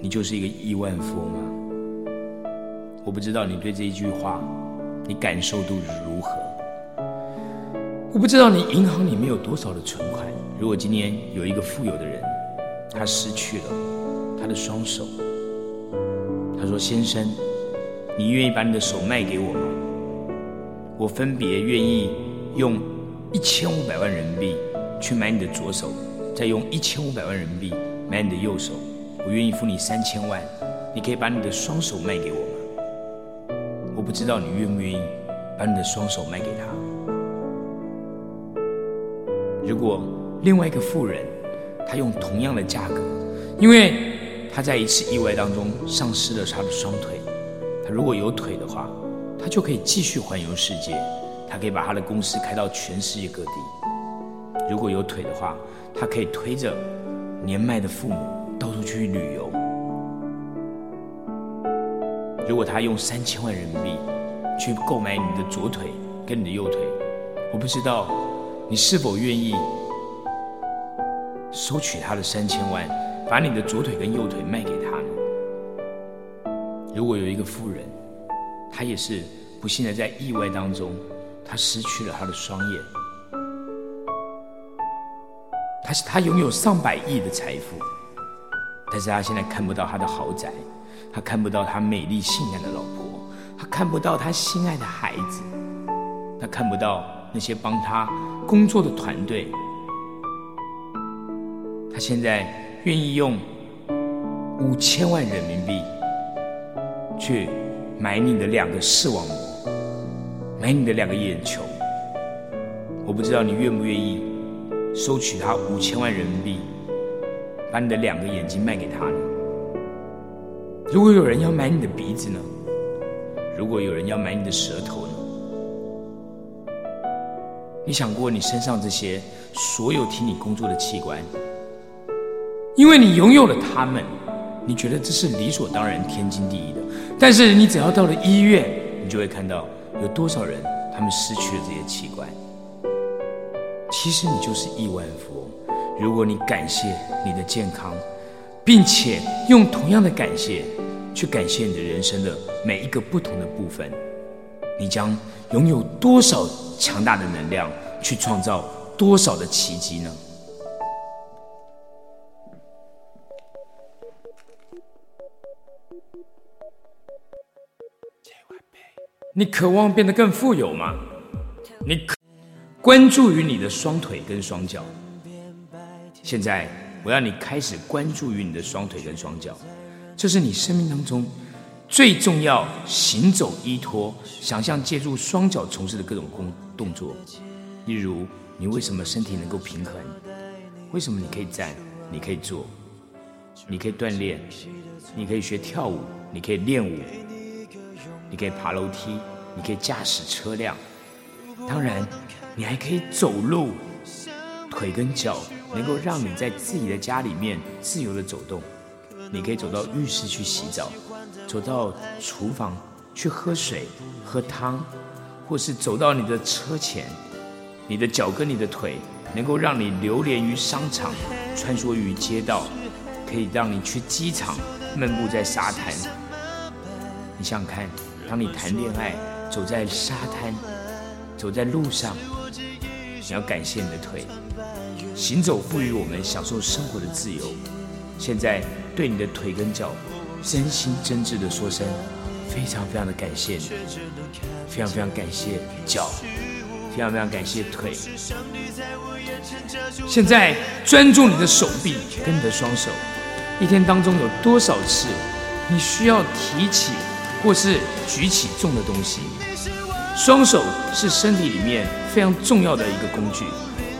Speaker 1: 你就是一个亿万富翁吗？我不知道你对这一句话，你感受度如何？我不知道你银行里面有多少的存款。如果今天有一个富有的人，他失去了他的双手，他说：“先生，你愿意把你的手卖给我吗？”我分别愿意用一千五百万人民币去买你的左手，再用一千五百万人民币买你的右手。我愿意付你三千万，你可以把你的双手卖给我吗？我不知道你愿不愿意把你的双手卖给他。如果另外一个富人，他用同样的价格，因为他在一次意外当中丧失了他的双腿，他如果有腿的话。他就可以继续环游世界，他可以把他的公司开到全世界各地。如果有腿的话，他可以推着年迈的父母到处去旅游。如果他用三千万人民币去购买你的左腿跟你的右腿，我不知道你是否愿意收取他的三千万，把你的左腿跟右腿卖给他？如果有一个富人。他也是不幸的，在意外当中，他失去了他的双眼。他是他拥有上百亿的财富，但是他现在看不到他的豪宅，他看不到他美丽性感的老婆，他看不到他心爱的孩子，他看不到那些帮他工作的团队。他现在愿意用五千万人民币去买你的两个视网膜，买你的两个眼球。我不知道你愿不愿意收取他五千万人民币，把你的两个眼睛卖给他呢？如果有人要买你的鼻子呢？如果有人要买你的舌头呢？你想过你身上这些所有替你工作的器官？因为你拥有了他们，你觉得这是理所当然、天经地义的。但是你只要到了医院，你就会看到有多少人他们失去了这些器官。其实你就是亿万富翁。如果你感谢你的健康，并且用同样的感谢去感谢你的人生的每一个不同的部分，你将拥有多少强大的能量去创造多少的奇迹呢？你渴望变得更富有吗？你关注于你的双腿跟双脚。现在我要你开始关注于你的双腿跟双脚，这是你生命当中最重要行走依托、想象借助双脚从事的各种工动作。例如，你为什么身体能够平衡？为什么你可以站？你可以坐？你可以锻炼？你可以学跳舞？你可以练舞？你可以爬楼梯，你可以驾驶车辆，当然，你还可以走路，腿跟脚能够让你在自己的家里面自由的走动。你可以走到浴室去洗澡，走到厨房去喝水、喝汤，或是走到你的车前。你的脚跟你的腿能够让你流连于商场，穿梭于街道，可以让你去机场，漫步在沙滩。你想想看。当你谈恋爱，走在沙滩，走在路上，你要感谢你的腿，行走赋予我们享受生活的自由。现在对你的腿跟脚，真心真挚的说声，非常非常的感谢你，非常非常感谢脚，非常非常感谢腿。现在专注你的手臂跟你的双手，一天当中有多少次，你需要提起？或是举起重的东西，双手是身体里面非常重要的一个工具。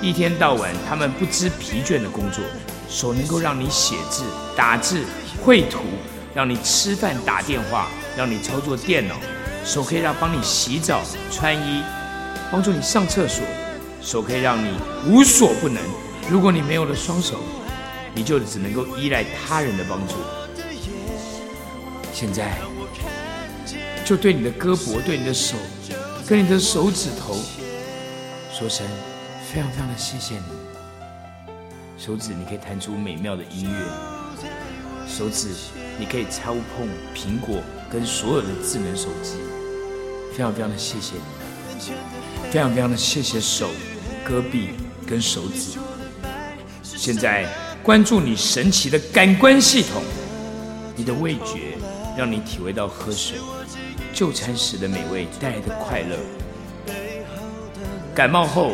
Speaker 1: 一天到晚，他们不知疲倦的工作。手能够让你写字、打字、绘图，让你吃饭、打电话，让你操作电脑。手可以让帮你洗澡、穿衣，帮助你上厕所。手可以让你无所不能。如果你没有了双手，你就只能够依赖他人的帮助。现在。就对你的胳膊、对你的手、跟你的手指头说声非常非常的谢谢你。手指你可以弹出美妙的音乐，手指你可以操控苹果跟所有的智能手机。非常非常的谢谢你，非常非常的谢谢手、胳臂跟手指。现在关注你神奇的感官系统，你的味觉让你体会到喝水。就餐时的美味带来的快乐，感冒后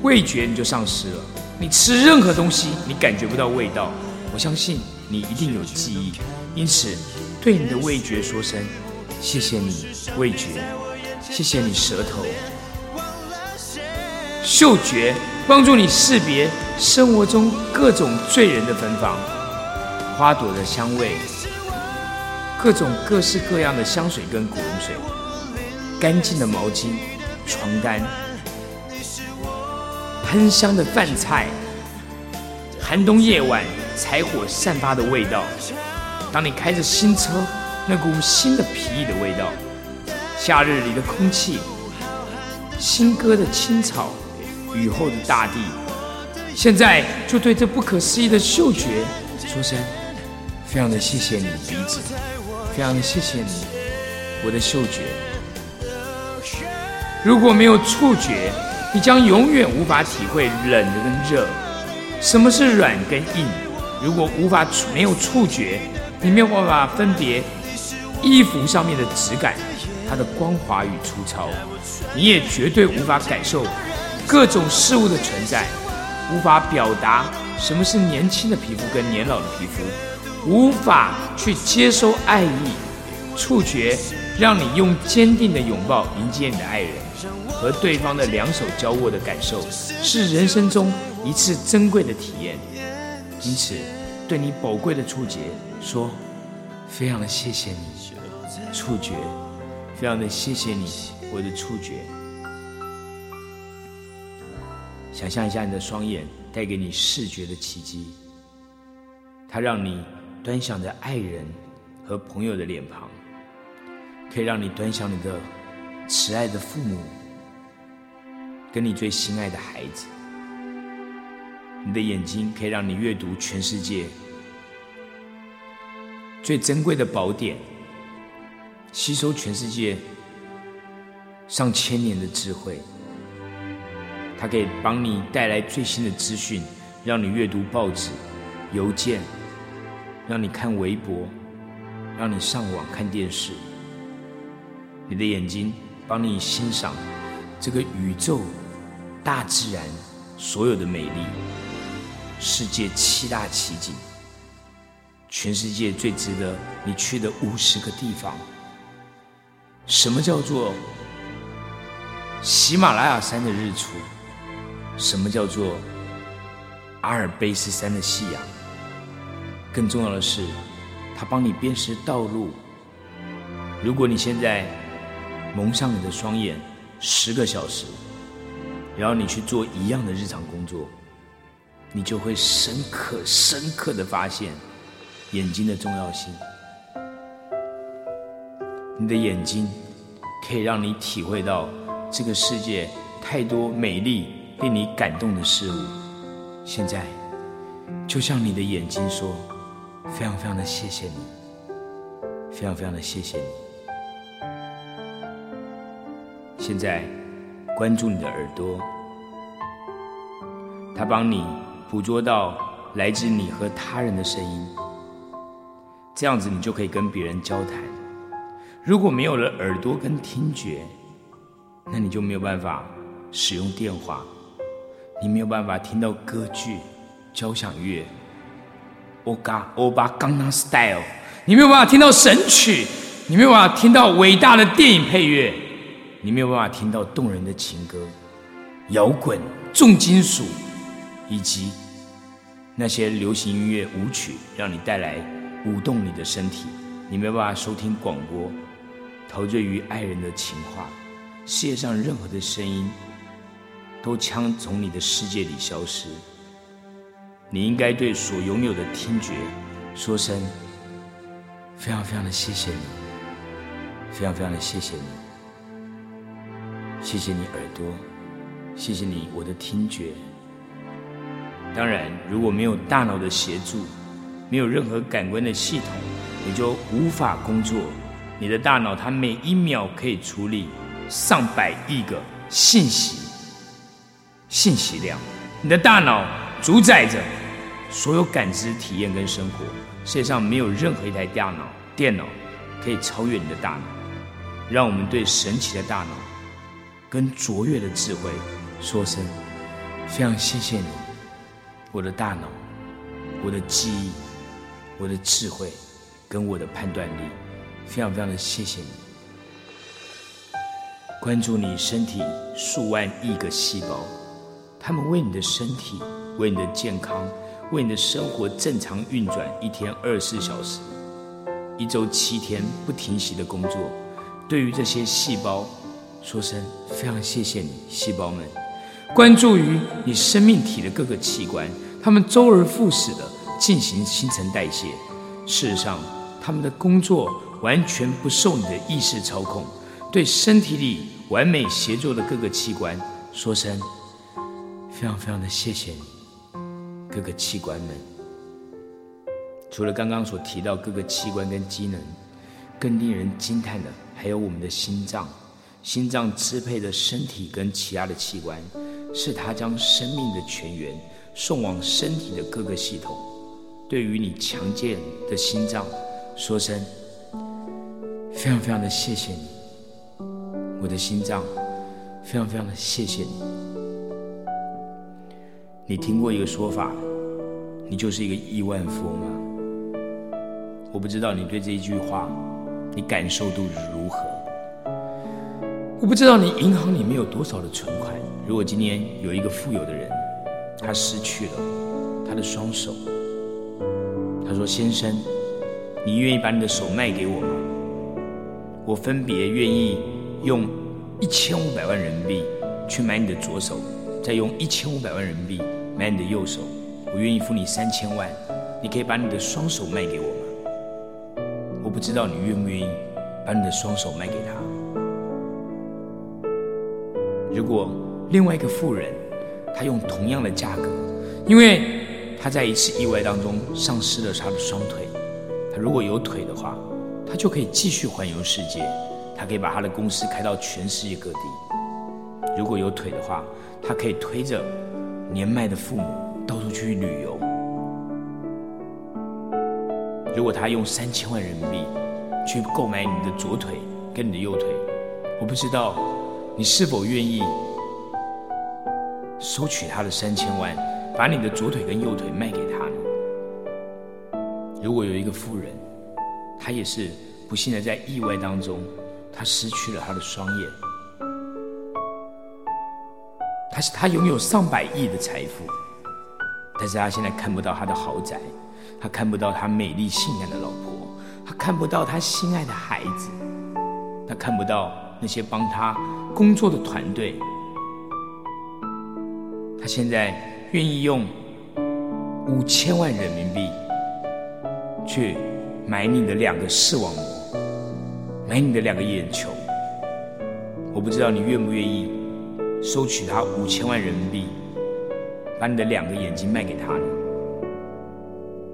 Speaker 1: 味觉你就丧失了。你吃任何东西，你感觉不到味道。我相信你一定有记忆，因此对你的味觉说声谢谢你，味觉，谢谢你舌头。嗅觉帮助你识别生活中各种醉人的芬芳，花朵的香味。各种各式各样的香水跟古龙水，干净的毛巾、床单，喷香的饭菜，寒冬夜晚柴火散发的味道。当你开着新车，那股新的皮衣的味道，夏日里的空气，新割的青草，雨后的大地。现在就对这不可思议的嗅觉说声，非常的谢谢你鼻子。非常的谢谢你，我的嗅觉。如果没有触觉，你将永远无法体会冷跟热，什么是软跟硬？如果无法没有触觉，你没有办法分别衣服上面的质感，它的光滑与粗糙，你也绝对无法感受各种事物的存在，无法表达什么是年轻的皮肤跟年老的皮肤，无法去接收爱意。触觉让你用坚定的拥抱迎接你的爱人，和对方的两手交握的感受，是人生中一次珍贵的体验。因此，对你宝贵的触觉说，非常的谢谢你，触觉，非常的谢谢你，我的触觉。想象一下你的双眼带给你视觉的奇迹，它让你端详着爱人和朋友的脸庞，可以让你端详你的慈爱的父母，跟你最心爱的孩子。你的眼睛可以让你阅读全世界最珍贵的宝典，吸收全世界上千年的智慧。它可以帮你带来最新的资讯，让你阅读报纸、邮件，让你看微博，让你上网看电视。你的眼睛帮你欣赏这个宇宙、大自然所有的美丽。世界七大奇景，全世界最值得你去的五十个地方。什么叫做喜马拉雅山的日出？什么叫做阿尔卑斯山的夕阳？更重要的是，它帮你辨识道路。如果你现在蒙上你的双眼十个小时，然后你去做一样的日常工作。你就会深刻、深刻的发现眼睛的重要性。你的眼睛可以让你体会到这个世界太多美丽、令你感动的事物。现在，就像你的眼睛说：“非常非常的谢谢你，非常非常的谢谢你。”现在，关注你的耳朵，它帮你。捕捉到来自你和他人的声音，这样子你就可以跟别人交谈。如果没有了耳朵跟听觉，那你就没有办法使用电话，你没有办法听到歌剧、交响乐、欧嘎欧巴刚刚 style，你没有办法听到神曲，你没有办法听到伟大的电影配乐，你没有办法听到动人的情歌、摇滚、重金属。以及那些流行音乐舞曲，让你带来舞动你的身体，你没有办法收听广播，陶醉于爱人的情话。世界上任何的声音，都将从你的世界里消失。你应该对所拥有的听觉说声非常非常的谢谢你，非常非常的谢谢你，谢谢你耳朵，谢谢你我的听觉。当然，如果没有大脑的协助，没有任何感官的系统，你就无法工作。你的大脑它每一秒可以处理上百亿个信息，信息量。你的大脑主宰着所有感知、体验跟生活。世界上没有任何一台大脑、电脑可以超越你的大脑。让我们对神奇的大脑跟卓越的智慧说声非常谢谢你。我的大脑，我的记忆，我的智慧，跟我的判断力，非常非常的谢谢你。关注你身体数万亿个细胞，他们为你的身体，为你的健康，为你的生活正常运转，一天二十四小时，一周七天不停息的工作。对于这些细胞，说声非常谢谢你，细胞们。关注于你生命体的各个器官，他们周而复始的进行新陈代谢。事实上，他们的工作完全不受你的意识操控。对身体里完美协作的各个器官，说声非常非常的谢谢你，各个器官们。除了刚刚所提到各个器官跟机能，更令人惊叹的还有我们的心脏。心脏支配着身体跟其他的器官。是它将生命的泉源送往身体的各个系统。对于你强健的心脏，说声非常非常的谢谢你，我的心脏，非常非常的谢谢你。你听过一个说法，你就是一个亿万富翁吗？我不知道你对这一句话，你感受度如何？我不知道你银行里面有多少的存款。如果今天有一个富有的人，他失去了他的双手。他说：“先生，你愿意把你的手卖给我吗？我分别愿意用一千五百万人民币去买你的左手，再用一千五百万人民币买你的右手。我愿意付你三千万，你可以把你的双手卖给我吗？我不知道你愿不愿意把你的双手卖给他。如果另外一个富人，他用同样的价格，因为……他在一次意外当中丧失了他的双腿，他如果有腿的话，他就可以继续环游世界，他可以把他的公司开到全世界各地。如果有腿的话，他可以推着年迈的父母到处去旅游。如果他用三千万人民币去购买你的左腿跟你的右腿，我不知道你是否愿意收取他的三千万。把你的左腿跟右腿卖给他呢？如果有一个富人，他也是不幸的在意外当中，他失去了他的双眼。他是他拥有上百亿的财富，但是他现在看不到他的豪宅，他看不到他美丽性感的老婆，他看不到他心爱的孩子，他看不到那些帮他工作的团队。他现在。愿意用五千万人民币去买你的两个视网膜，买你的两个眼球。我不知道你愿不愿意收取他五千万人民币，把你的两个眼睛卖给他？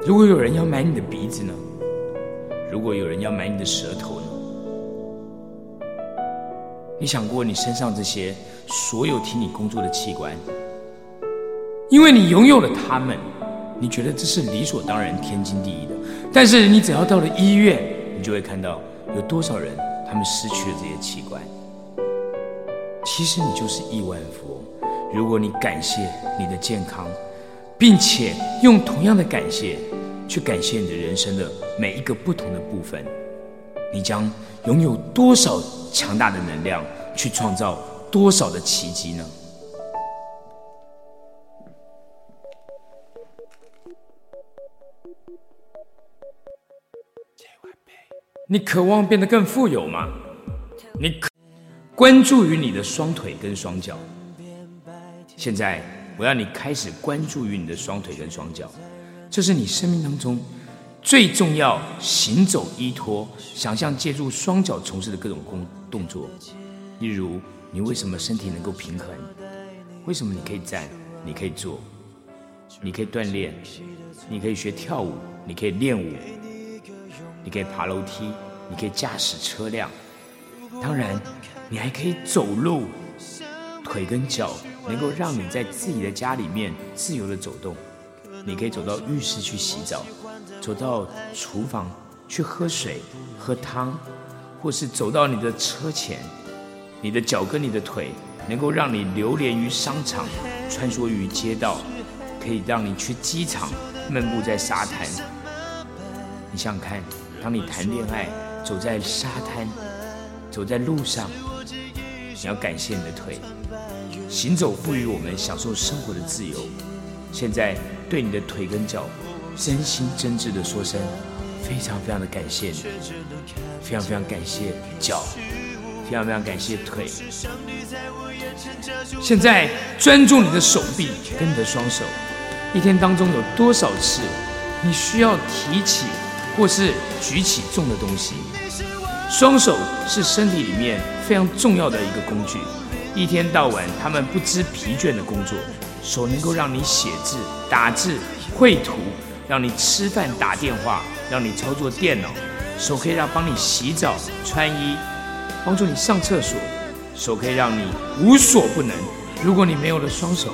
Speaker 1: 如果有人要买你的鼻子呢？如果有人要买你的舌头呢？你想过你身上这些所有替你工作的器官？因为你拥有了他们，你觉得这是理所当然、天经地义的。但是你只要到了医院，你就会看到有多少人他们失去了这些器官。其实你就是亿万富翁。如果你感谢你的健康，并且用同样的感谢去感谢你的人生的每一个不同的部分，你将拥有多少强大的能量去创造多少的奇迹呢？你渴望变得更富有吗？你可关注于你的双腿跟双脚。现在，我要你开始关注于你的双腿跟双脚，这是你生命当中最重要行走依托、想象借助双脚从事的各种工动作。例如，你为什么身体能够平衡？为什么你可以站？你可以坐？你可以锻炼？你可以学跳舞？你可以练舞？你可以爬楼梯，你可以驾驶车辆，当然，你还可以走路，腿跟脚能够让你在自己的家里面自由的走动。你可以走到浴室去洗澡，走到厨房去喝水、喝汤，或是走到你的车前，你的脚跟、你的腿能够让你流连于商场，穿梭于街道，可以让你去机场，漫步在沙滩。你想想看。当你谈恋爱，走在沙滩，走在路上，你要感谢你的腿，行走赋予我们享受生活的自由。现在对你的腿跟脚，真心真挚的说声，非常非常的感谢你，非常非常感谢脚，非常非常感谢腿。现在专注你的手臂跟你的双手，一天当中有多少次，你需要提起？或是举起重的东西，双手是身体里面非常重要的一个工具。一天到晚，他们不知疲倦的工作。手能够让你写字、打字、绘图，让你吃饭、打电话，让你操作电脑。手可以让帮你洗澡、穿衣，帮助你上厕所。手可以让你无所不能。如果你没有了双手，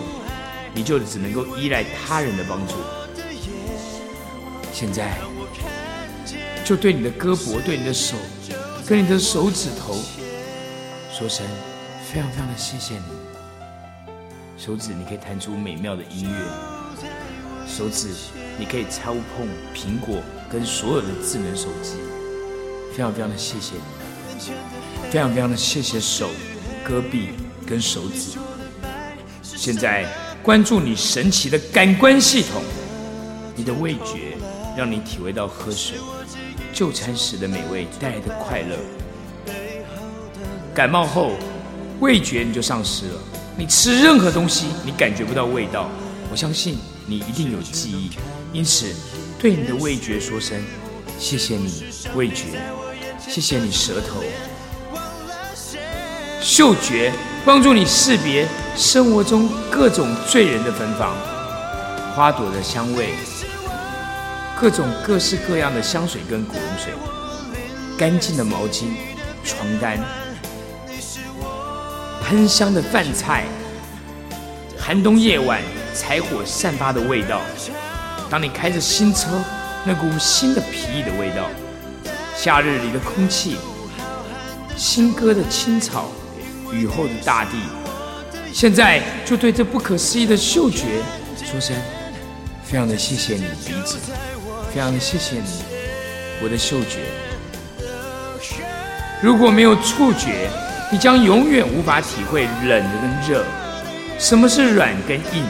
Speaker 1: 你就只能够依赖他人的帮助。现在，就对你的胳膊、对你的手、跟你的手指头说声非常非常的谢谢你。手指你可以弹出美妙的音乐，手指你可以操控苹果跟所有的智能手机。非常非常的谢谢你，非常非常的谢谢手、胳臂跟手指。现在关注你神奇的感官系统，你的味觉让你体会到喝水、就餐时的美味带来的快乐。感冒后，味觉你就丧失了，你吃任何东西你感觉不到味道。我相信你一定有记忆，因此对你的味觉说声谢谢你，味觉。谢谢你，舌头。嗅觉帮助你识别生活中各种醉人的芬芳，花朵的香味，各种各式各样的香水跟古龙水，干净的毛巾、床单，喷香的饭菜，寒冬夜晚柴火散发的味道，当你开着新车，那股新的皮衣的味道。夏日里的空气，新割的青草，雨后的大地。现在就对这不可思议的嗅觉说声：非常的谢谢你，鼻子，非常谢谢你，我的嗅觉。如果没有触觉，你将永远无法体会冷跟热，什么是软跟硬。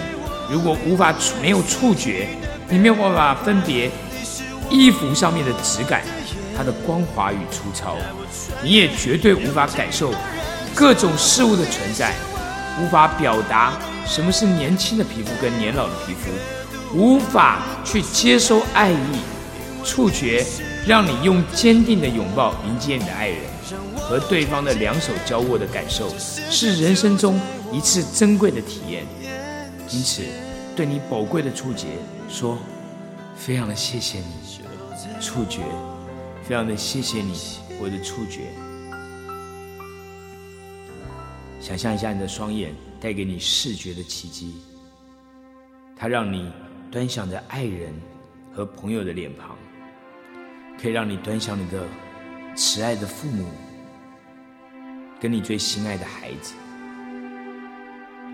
Speaker 1: 如果无法没有触觉，你没有办法分别衣服上面的质感。它的光滑与粗糙，你也绝对无法感受各种事物的存在，无法表达什么是年轻的皮肤跟年老的皮肤，无法去接收爱意。触觉让你用坚定的拥抱迎接你的爱人，和对方的两手交握的感受，是人生中一次珍贵的体验。因此，对你宝贵的触觉说，非常的谢谢你，触觉。非常的谢谢你，我的触觉。想象一下，你的双眼带给你视觉的奇迹，它让你端详着爱人和朋友的脸庞，可以让你端详你的慈爱的父母，跟你最心爱的孩子。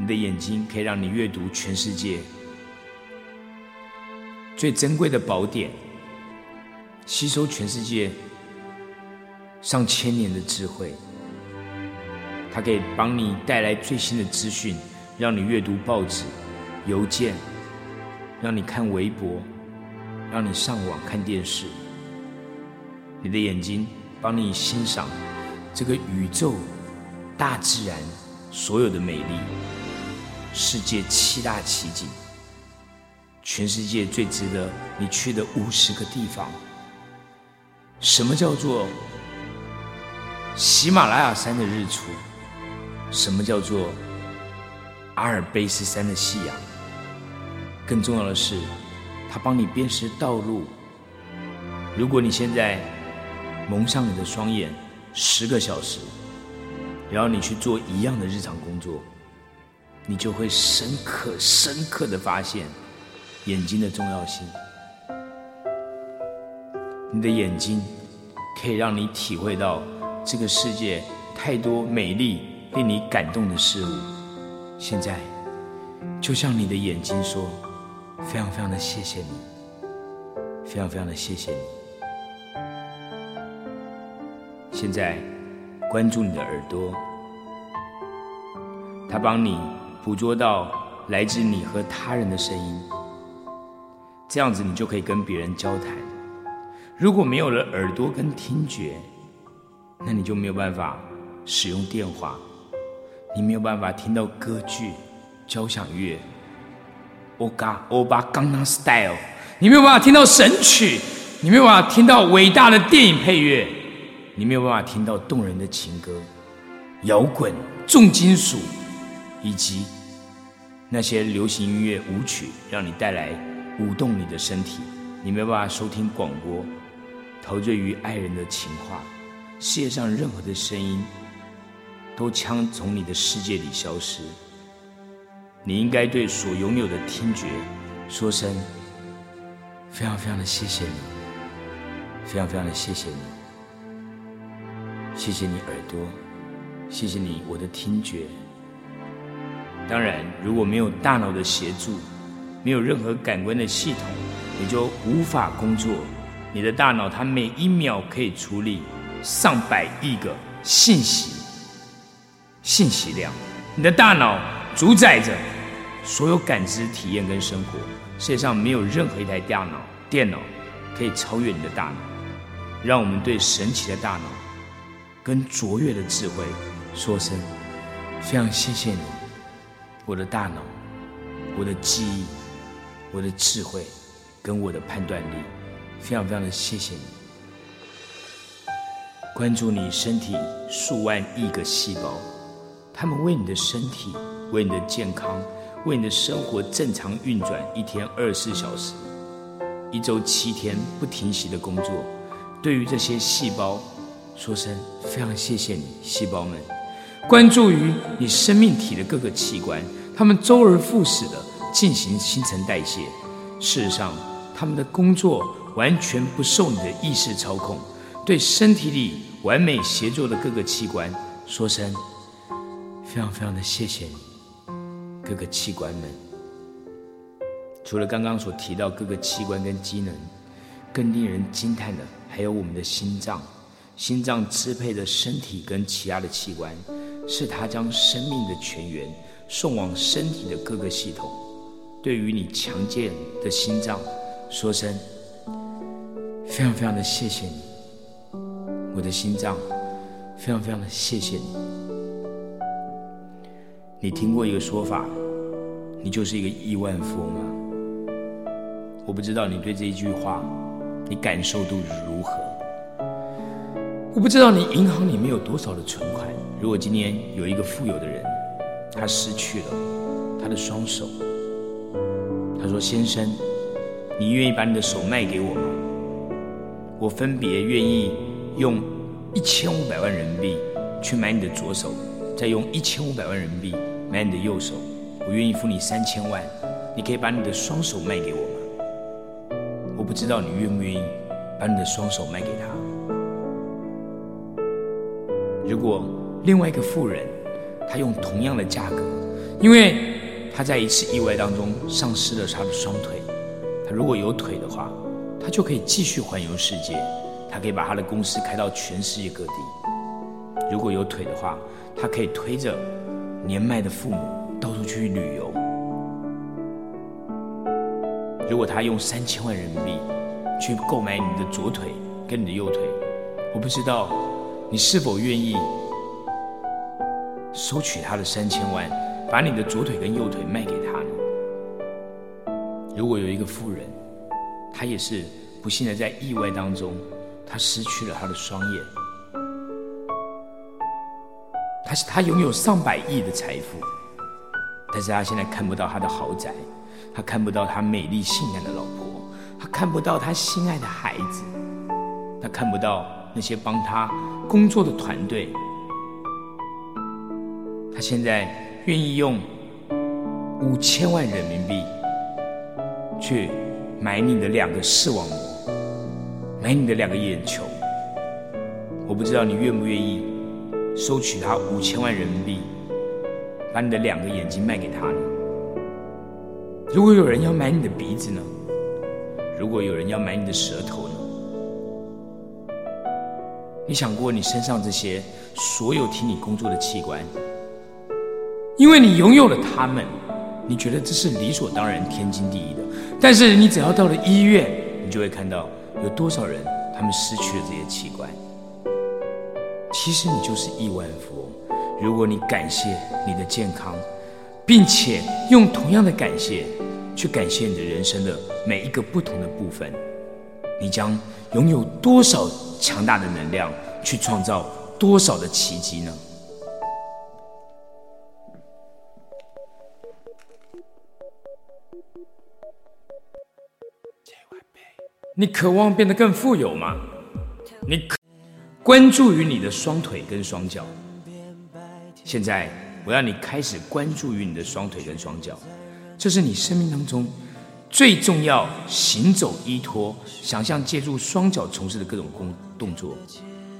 Speaker 1: 你的眼睛可以让你阅读全世界最珍贵的宝典。吸收全世界上千年的智慧，它可以帮你带来最新的资讯，让你阅读报纸、邮件，让你看微博，让你上网看电视。你的眼睛帮你欣赏这个宇宙、大自然所有的美丽，世界七大奇景，全世界最值得你去的五十个地方。什么叫做喜马拉雅山的日出？什么叫做阿尔卑斯山的夕阳？更重要的是，它帮你辨识道路。如果你现在蒙上你的双眼十个小时，然后你去做一样的日常工作，你就会深刻、深刻的发现眼睛的重要性。你的眼睛可以让你体会到这个世界太多美丽、令你感动的事物。现在，就像你的眼睛说：“非常非常的谢谢你，非常非常的谢谢你。”现在，关注你的耳朵，它帮你捕捉到来自你和他人的声音，这样子你就可以跟别人交谈。如果没有了耳朵跟听觉，那你就没有办法使用电话，你没有办法听到歌剧、交响乐、欧嘎欧巴刚刚 style，你没有办法听到神曲，你没有办法听到伟大的电影配乐，你没有办法听到动人的情歌、摇滚、重金属，以及那些流行音乐舞曲，让你带来舞动你的身体，你没有办法收听广播。陶醉于爱人的情话，世界上任何的声音都将从你的世界里消失。你应该对所拥有的听觉说声非常非常的谢谢你，非常非常的谢谢你，谢谢你耳朵，谢谢你我的听觉。当然，如果没有大脑的协助，没有任何感官的系统，你就无法工作。你的大脑它每一秒可以处理上百亿个信息，信息量。你的大脑主宰着所有感知、体验跟生活。世界上没有任何一台大脑、电脑可以超越你的大脑。让我们对神奇的大脑跟卓越的智慧说声非常谢谢你，我的大脑，我的记忆。我的智慧，跟我的判断力，非常非常的谢谢你。关注你身体数万亿个细胞，他们为你的身体、为你的健康、为你的生活正常运转，一天二十四小时，一周七天不停息的工作。对于这些细胞，说声非常谢谢你，细胞们。关注于你生命体的各个器官，他们周而复始的。进行新陈代谢。事实上，他们的工作完全不受你的意识操控。对身体里完美协作的各个器官说声非常非常的谢谢你，各个器官们。除了刚刚所提到各个器官跟机能，更令人惊叹的还有我们的心脏。心脏支配着身体跟其他的器官，是它将生命的泉源送往身体的各个系统。对于你强健的心脏，说声非常非常的谢谢你，我的心脏，非常非常的谢谢你。你听过一个说法，你就是一个亿万富翁吗？我不知道你对这一句话，你感受度如何？我不知道你银行里面有多少的存款。如果今天有一个富有的人，他失去了他的双手。他说：“先生，你愿意把你的手卖给我吗？我分别愿意用一千五百万人民币去买你的左手，再用一千五百万人民币买你的右手。我愿意付你三千万，你可以把你的双手卖给我吗？我不知道你愿不愿意把你的双手卖给他。如果另外一个富人，他用同样的价格，因为……”他在一次意外当中丧失了他的双腿，他如果有腿的话，他就可以继续环游世界，他可以把他的公司开到全世界各地。如果有腿的话，他可以推着年迈的父母到处去旅游。如果他用三千万人民币去购买你的左腿跟你的右腿，我不知道你是否愿意收取他的三千万。把你的左腿跟右腿卖给他呢？如果有一个富人，他也是不幸的在意外当中，他失去了他的双眼，他是他拥有上百亿的财富，但是他现在看不到他的豪宅，他看不到他美丽性感的老婆，他看不到他心爱的孩子，他看不到那些帮他工作的团队，他现在。愿意用五千万人民币去买你的两个视网膜，买你的两个眼球。我不知道你愿不愿意收取他五千万人民币，把你的两个眼睛卖给他呢？如果有人要买你的鼻子呢？如果有人要买你的舌头呢？你想过你身上这些所有替你工作的器官？因为你拥有了他们，你觉得这是理所当然、天经地义的。但是你只要到了医院，你就会看到有多少人他们失去了这些器官。其实你就是亿万富翁。如果你感谢你的健康，并且用同样的感谢去感谢你的人生的每一个不同的部分，你将拥有多少强大的能量去创造多少的奇迹呢？你渴望变得更富有吗？你关注于你的双腿跟双脚。现在，我要你开始关注于你的双腿跟双脚，这是你生命当中最重要行走依托、想象借助双脚从事的各种工动作。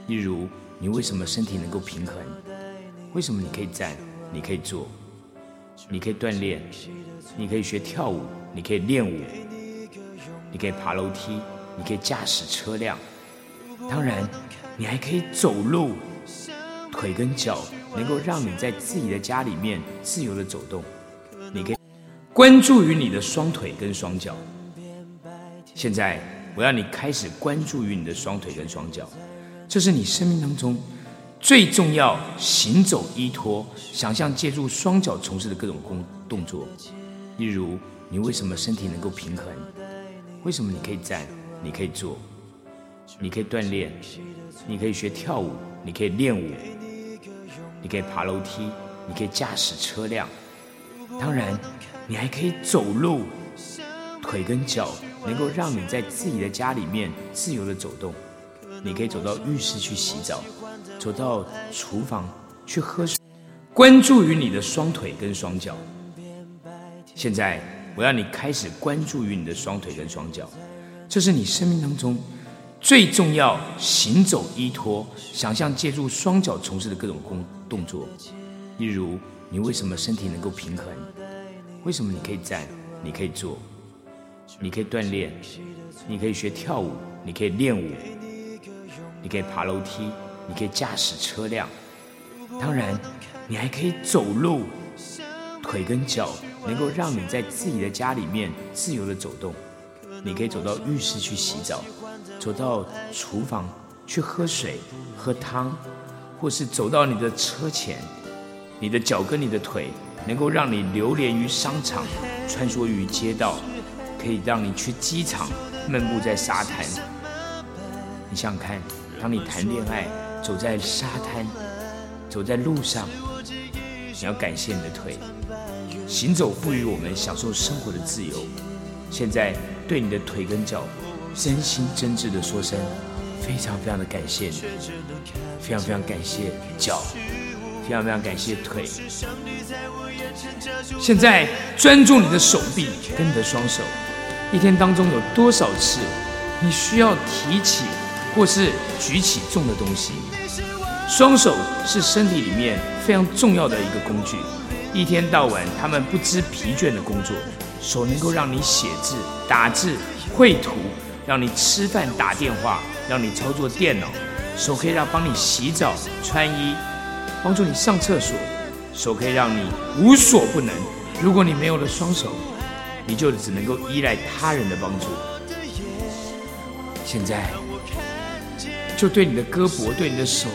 Speaker 1: 例如，你为什么身体能够平衡？为什么你可以站？你可以坐？你可以锻炼？你可以学跳舞？你可以练舞？你可以爬楼梯？你可以驾驶车辆？当然，你还可以走路，腿跟脚能够让你在自己的家里面自由的走动。你可以关注于你的双腿跟双脚。现在，我要你开始关注于你的双腿跟双脚。这是你生命当中最重要行走依托、想象借助双脚从事的各种工动作。例如，你为什么身体能够平衡？为什么你可以站？你可以坐？你可以锻炼？你可以学跳舞？你可以练舞？你可以爬楼梯？你可以驾驶车辆？当然，你还可以走路，腿跟脚能够让你在自己的家里面自由的走动。你可以走到浴室去洗澡，走到厨房去喝水。关注于你的双腿跟双脚。现在，我要你开始关注于你的双腿跟双脚，这是你生命当中最重要行走依托、想象借助双脚从事的各种工动作。例如，你为什么身体能够平衡？为什么你可以站？你可以坐？你可以锻炼？你可以学跳舞？你可以练舞？你可以爬楼梯，你可以驾驶车辆，当然，你还可以走路，腿跟脚能够让你在自己的家里面自由的走动。你可以走到浴室去洗澡，走到厨房去喝水、喝汤，或是走到你的车前，你的脚跟、你的腿能够让你流连于商场，穿梭于街道，可以让你去机场，漫步在沙滩。你想想看。当你谈恋爱，走在沙滩，走在路上，你要感谢你的腿，行走赋予我们享受生活的自由。现在对你的腿跟脚，真心真挚的说声，非常非常的感谢你，非常非常感谢脚，非常非常感谢腿。现在专注你的手臂跟你的双手，一天当中有多少次，你需要提起？或是举起重的东西，双手是身体里面非常重要的一个工具。一天到晚，他们不知疲倦的工作。手能够让你写字、打字、绘图，让你吃饭、打电话，让你操作电脑。手可以让帮你洗澡、穿衣，帮助你上厕所。手可以让你无所不能。如果你没有了双手，你就只能够依赖他人的帮助。现在。就对你的胳膊，对你的手